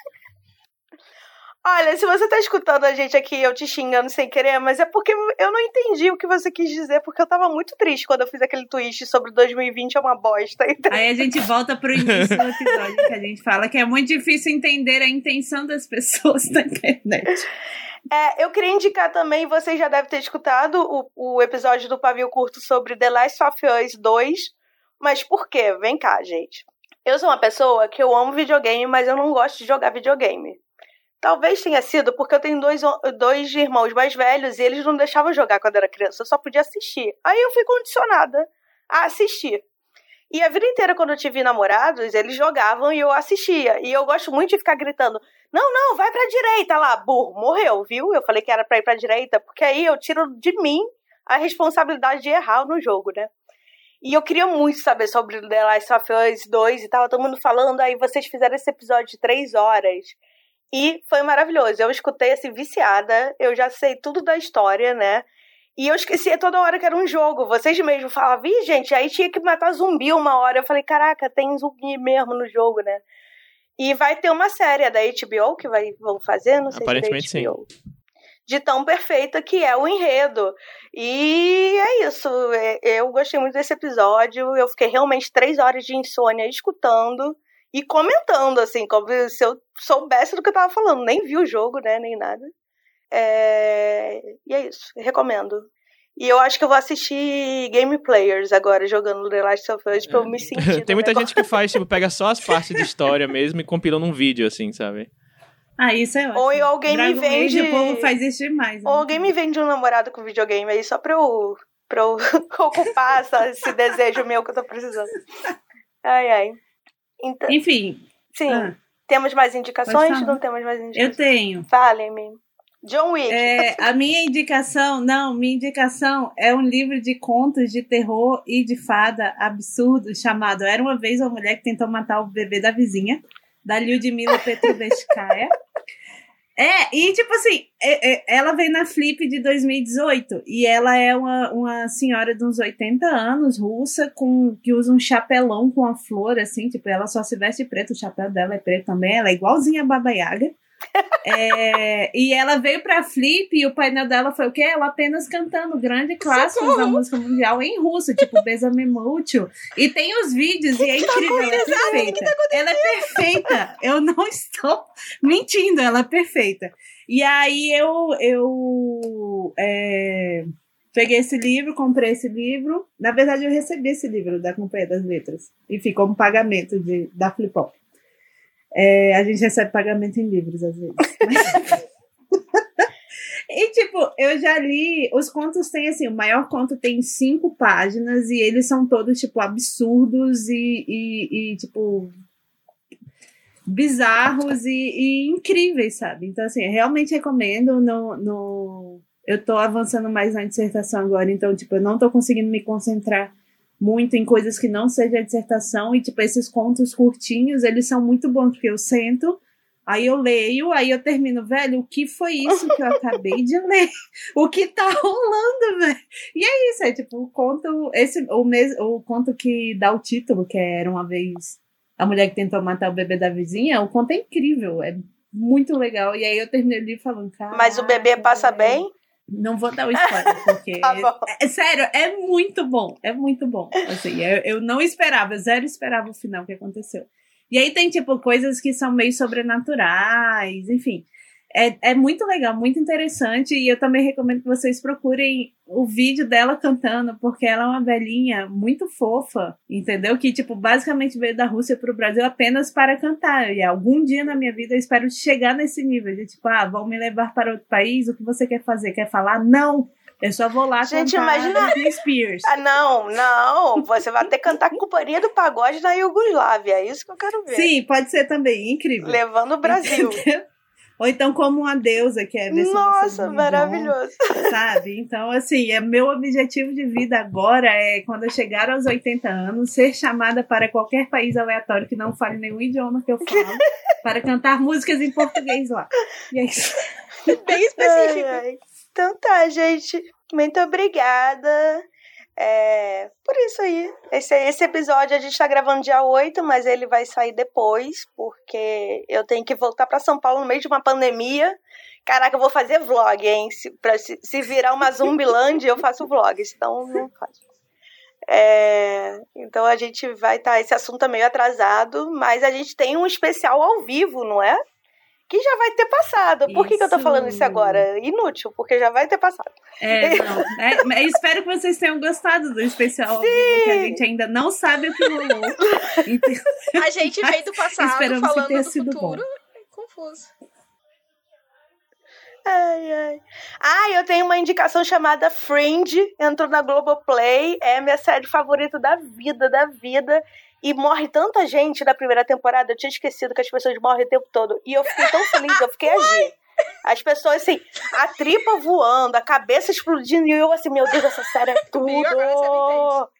Olha, se você tá escutando a gente aqui, eu te xingando sem querer, mas é porque eu não entendi o que você quis dizer, porque eu tava muito triste quando eu fiz aquele twist sobre 2020 é uma bosta. Então... Aí a gente volta pro início do episódio que a gente fala que é muito difícil entender a intenção das pessoas na internet. É, eu queria indicar também, vocês já devem ter escutado o, o episódio do Pavio Curto sobre The Last of Us 2, mas por quê? Vem cá, gente. Eu sou uma pessoa que eu amo videogame, mas eu não gosto de jogar videogame. Talvez tenha sido porque eu tenho dois, dois irmãos mais velhos e eles não deixavam jogar quando era criança, eu só podia assistir. Aí eu fui condicionada a assistir. E a vida inteira, quando eu tive namorados, eles jogavam e eu assistia. E eu gosto muito de ficar gritando: não, não, vai pra direita lá, burro, morreu, viu? Eu falei que era pra ir pra direita, porque aí eu tiro de mim a responsabilidade de errar no jogo, né? E eu queria muito saber sobre The Last of Us 2 e tava todo mundo falando, aí vocês fizeram esse episódio de três horas. E foi maravilhoso. Eu escutei assim, viciada. Eu já sei tudo da história, né? E eu esquecia toda hora que era um jogo. Vocês mesmo falavam, Ih, gente, aí tinha que matar zumbi uma hora. Eu falei, caraca, tem zumbi mesmo no jogo, né? E vai ter uma série da HBO que vai, vão fazer, não sei Aparentemente se é da HBO. Sim. De tão perfeita que é o enredo. E é isso. É, eu gostei muito desse episódio. Eu fiquei realmente três horas de insônia escutando e comentando, assim, como se eu soubesse do que eu tava falando. Nem vi o jogo, né, nem nada. É... E é isso, recomendo. E eu acho que eu vou assistir Game Players agora, jogando The Last of Us, pra eu me é. sentir. Tem muita gente que faz, tipo, pega só as partes de história mesmo e compila num vídeo, assim, sabe? Ah, isso é ótimo. Ou alguém Dragon me vende. Age, o povo faz isso demais. Né? Ou alguém me vende um namorado com videogame aí só pra eu, pra eu ocupar essa, esse desejo meu que eu tô precisando. Ai, ai. Então, Enfim. Sim. Ah, temos mais indicações? Não temos mais indicações? Eu tenho. Fale-me. John Wick. É, a minha indicação, não, minha indicação é um livro de contos de terror e de fada absurdo chamado Era uma vez uma mulher que tentou matar o bebê da vizinha, da Lyudmila Petrovskaya. É, e tipo assim, é, é, ela veio na Flip de 2018 e ela é uma, uma senhora de uns 80 anos, russa, com que usa um chapelão com a flor, assim, tipo, ela só se veste preto, o chapéu dela é preto também, ela é igualzinha a Baba Yaga. É, e ela veio pra Flip e o painel dela foi o quê? Ela apenas cantando grande clássicos da música mundial em russo, tipo Besame Mútil. E tem os vídeos que e é incrível, ela é perfeita. Tá ela é perfeita. Eu não estou mentindo, ela é perfeita. E aí eu, eu é, peguei esse livro, comprei esse livro. Na verdade, eu recebi esse livro da Companhia das Letras. Enfim, como pagamento de, da Flipop. É, a gente recebe pagamento em livros, às vezes. e, tipo, eu já li. Os contos têm, assim, o maior conto tem cinco páginas e eles são todos, tipo, absurdos e, e, e tipo. bizarros e, e, incríveis, sabe? Então, assim, realmente recomendo. No, no, eu tô avançando mais na dissertação agora, então, tipo, eu não tô conseguindo me concentrar muito em coisas que não seja a dissertação e tipo esses contos curtinhos, eles são muito bons porque eu sento, aí eu leio, aí eu termino, velho, o que foi isso que eu acabei de ler? O que tá rolando, velho? E é isso, é tipo o conto, esse o mes, o conto que dá o título, que era uma vez a mulher que tentou matar o bebê da vizinha, o conto é incrível, é muito legal. E aí eu terminei ali falando, cara. Mas o bebê passa bem? Não vou dar o spoiler, porque. tá é, sério, é muito bom. É muito bom. Assim, eu, eu não esperava, zero esperava o final que aconteceu. E aí tem, tipo, coisas que são meio sobrenaturais, enfim é, é muito legal, muito interessante. E eu também recomendo que vocês procurem o vídeo dela cantando, porque ela é uma velhinha muito fofa, entendeu? Que, tipo, basicamente veio da Rússia para o Brasil apenas para cantar. E algum dia na minha vida eu espero chegar nesse nível de, tipo, ah, vão me levar para outro país, o que você quer fazer? Quer falar? Não! Eu só vou lá Gente, cantar imagina... Spears. Ah, não, não. Você vai ter que cantar com companhia do pagode da Iugoslávia. É isso que eu quero ver. Sim, pode ser também. Incrível. Levando o Brasil. Entendeu? Ou então como uma deusa, que é ver Nossa, maravilhoso. sabe? Então, assim, é meu objetivo de vida agora é, quando eu chegar aos 80 anos, ser chamada para qualquer país aleatório que não fale nenhum idioma que eu falo, para cantar músicas em português lá. E é isso. Bem específico. Ai, ai. Então tá, gente. Muito obrigada. É, por isso aí. Esse, esse episódio a gente tá gravando dia 8, mas ele vai sair depois, porque eu tenho que voltar para São Paulo no meio de uma pandemia. Caraca, eu vou fazer vlog, hein? Se, pra, se, se virar uma Zumbiland, eu faço vlog, então não faço. É, então a gente vai estar. Tá, esse assunto é meio atrasado, mas a gente tem um especial ao vivo, não é? Que já vai ter passado. Por que, que eu tô falando isso agora? Inútil, porque já vai ter passado. É, não. É, espero que vocês tenham gostado do especial que a gente ainda não sabe o que rolou. a gente veio do passado Esperamos falando que tenha do sido futuro. Bom. É confuso. Ai, ai. Ah, eu tenho uma indicação chamada Fringe, entrou na Globoplay, é minha série favorita da vida, da vida. E morre tanta gente na primeira temporada, eu tinha esquecido que as pessoas morrem o tempo todo. E eu fiquei tão feliz, eu fiquei agir. As pessoas, assim, a tripa voando, a cabeça explodindo, e eu assim, meu Deus, essa série é tudo!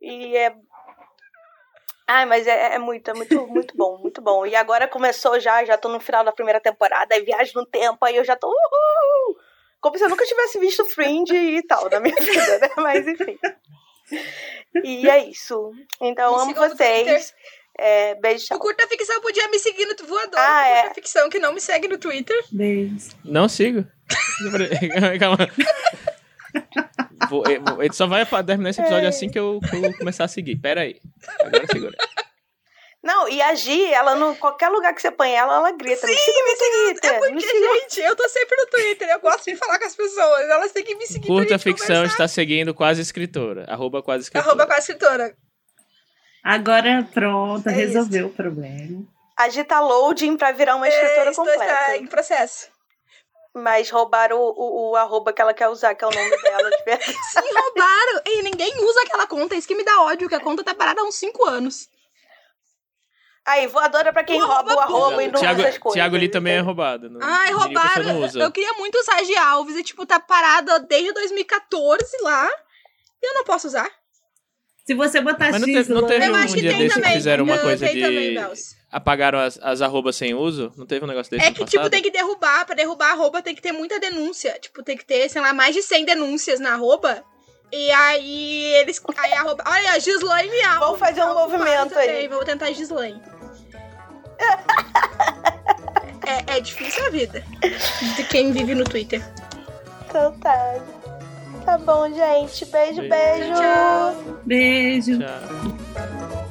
E é. Ai, mas é, é, muito, é muito, muito bom, muito bom. E agora começou já, já tô no final da primeira temporada, aí viagem no tempo, aí eu já tô. Uhul! Como se eu nunca tivesse visto Fringe e tal na minha vida, né? Mas enfim. E é isso. Então, amo vocês. É, beijo. O Curta Ficção podia me seguir no voador. Ah, é. Curta Ficção que não me segue no Twitter. Beijo. Não sigo. Calma. Vou, ele só vai terminar esse episódio é. assim que eu, que eu, começar a seguir. Pera aí. Agora segura. Não, e a Gi, ela no qualquer lugar que você põe ela, ela grita. Sim, me siga no Twitter. É porque, gente, eu tô sempre no Twitter. Eu gosto de falar com as pessoas. Elas têm que me seguir. Curta ficção conversar. está seguindo quase escritora. Arroba quase escritora. Arroba quase escritora. Agora pronto, é resolveu isso. o problema. A Gi tá loading pra virar uma escritora é, completa. Está em processo. Mas roubaram o, o, o, arroba que ela quer usar, que é o nome dela de verdade. Sim, roubaram. E ninguém usa aquela conta. Isso que me dá ódio, que a conta tá parada há uns 5 anos. Aí, voadora pra quem rouba o arroba e não Thiago, usa as coisas. Thiago ali também é roubado. Não, Ai, roubaram. Eu queria muito usar G Alves e, tipo, tá parada desde 2014 lá. E eu não posso usar. Se você botar Mas não teve, não teve um, um dia desse que fizeram uma coisa de... Também, apagaram as, as arrobas sem uso? Não teve um negócio desse É que, tipo, tem que derrubar. Pra derrubar a arroba tem que ter muita denúncia. Tipo, tem que ter, sei lá, mais de 100 denúncias na arroba. E aí eles. Aí a arroba. Olha, a Gislaine Alves. Vamos fazer um movimento aí. Vou tentar Gislaine. é, é difícil a vida de quem vive no Twitter. Então tá. Tá bom, gente. Beijo, beijo. Tchau. Beijo. Tchau.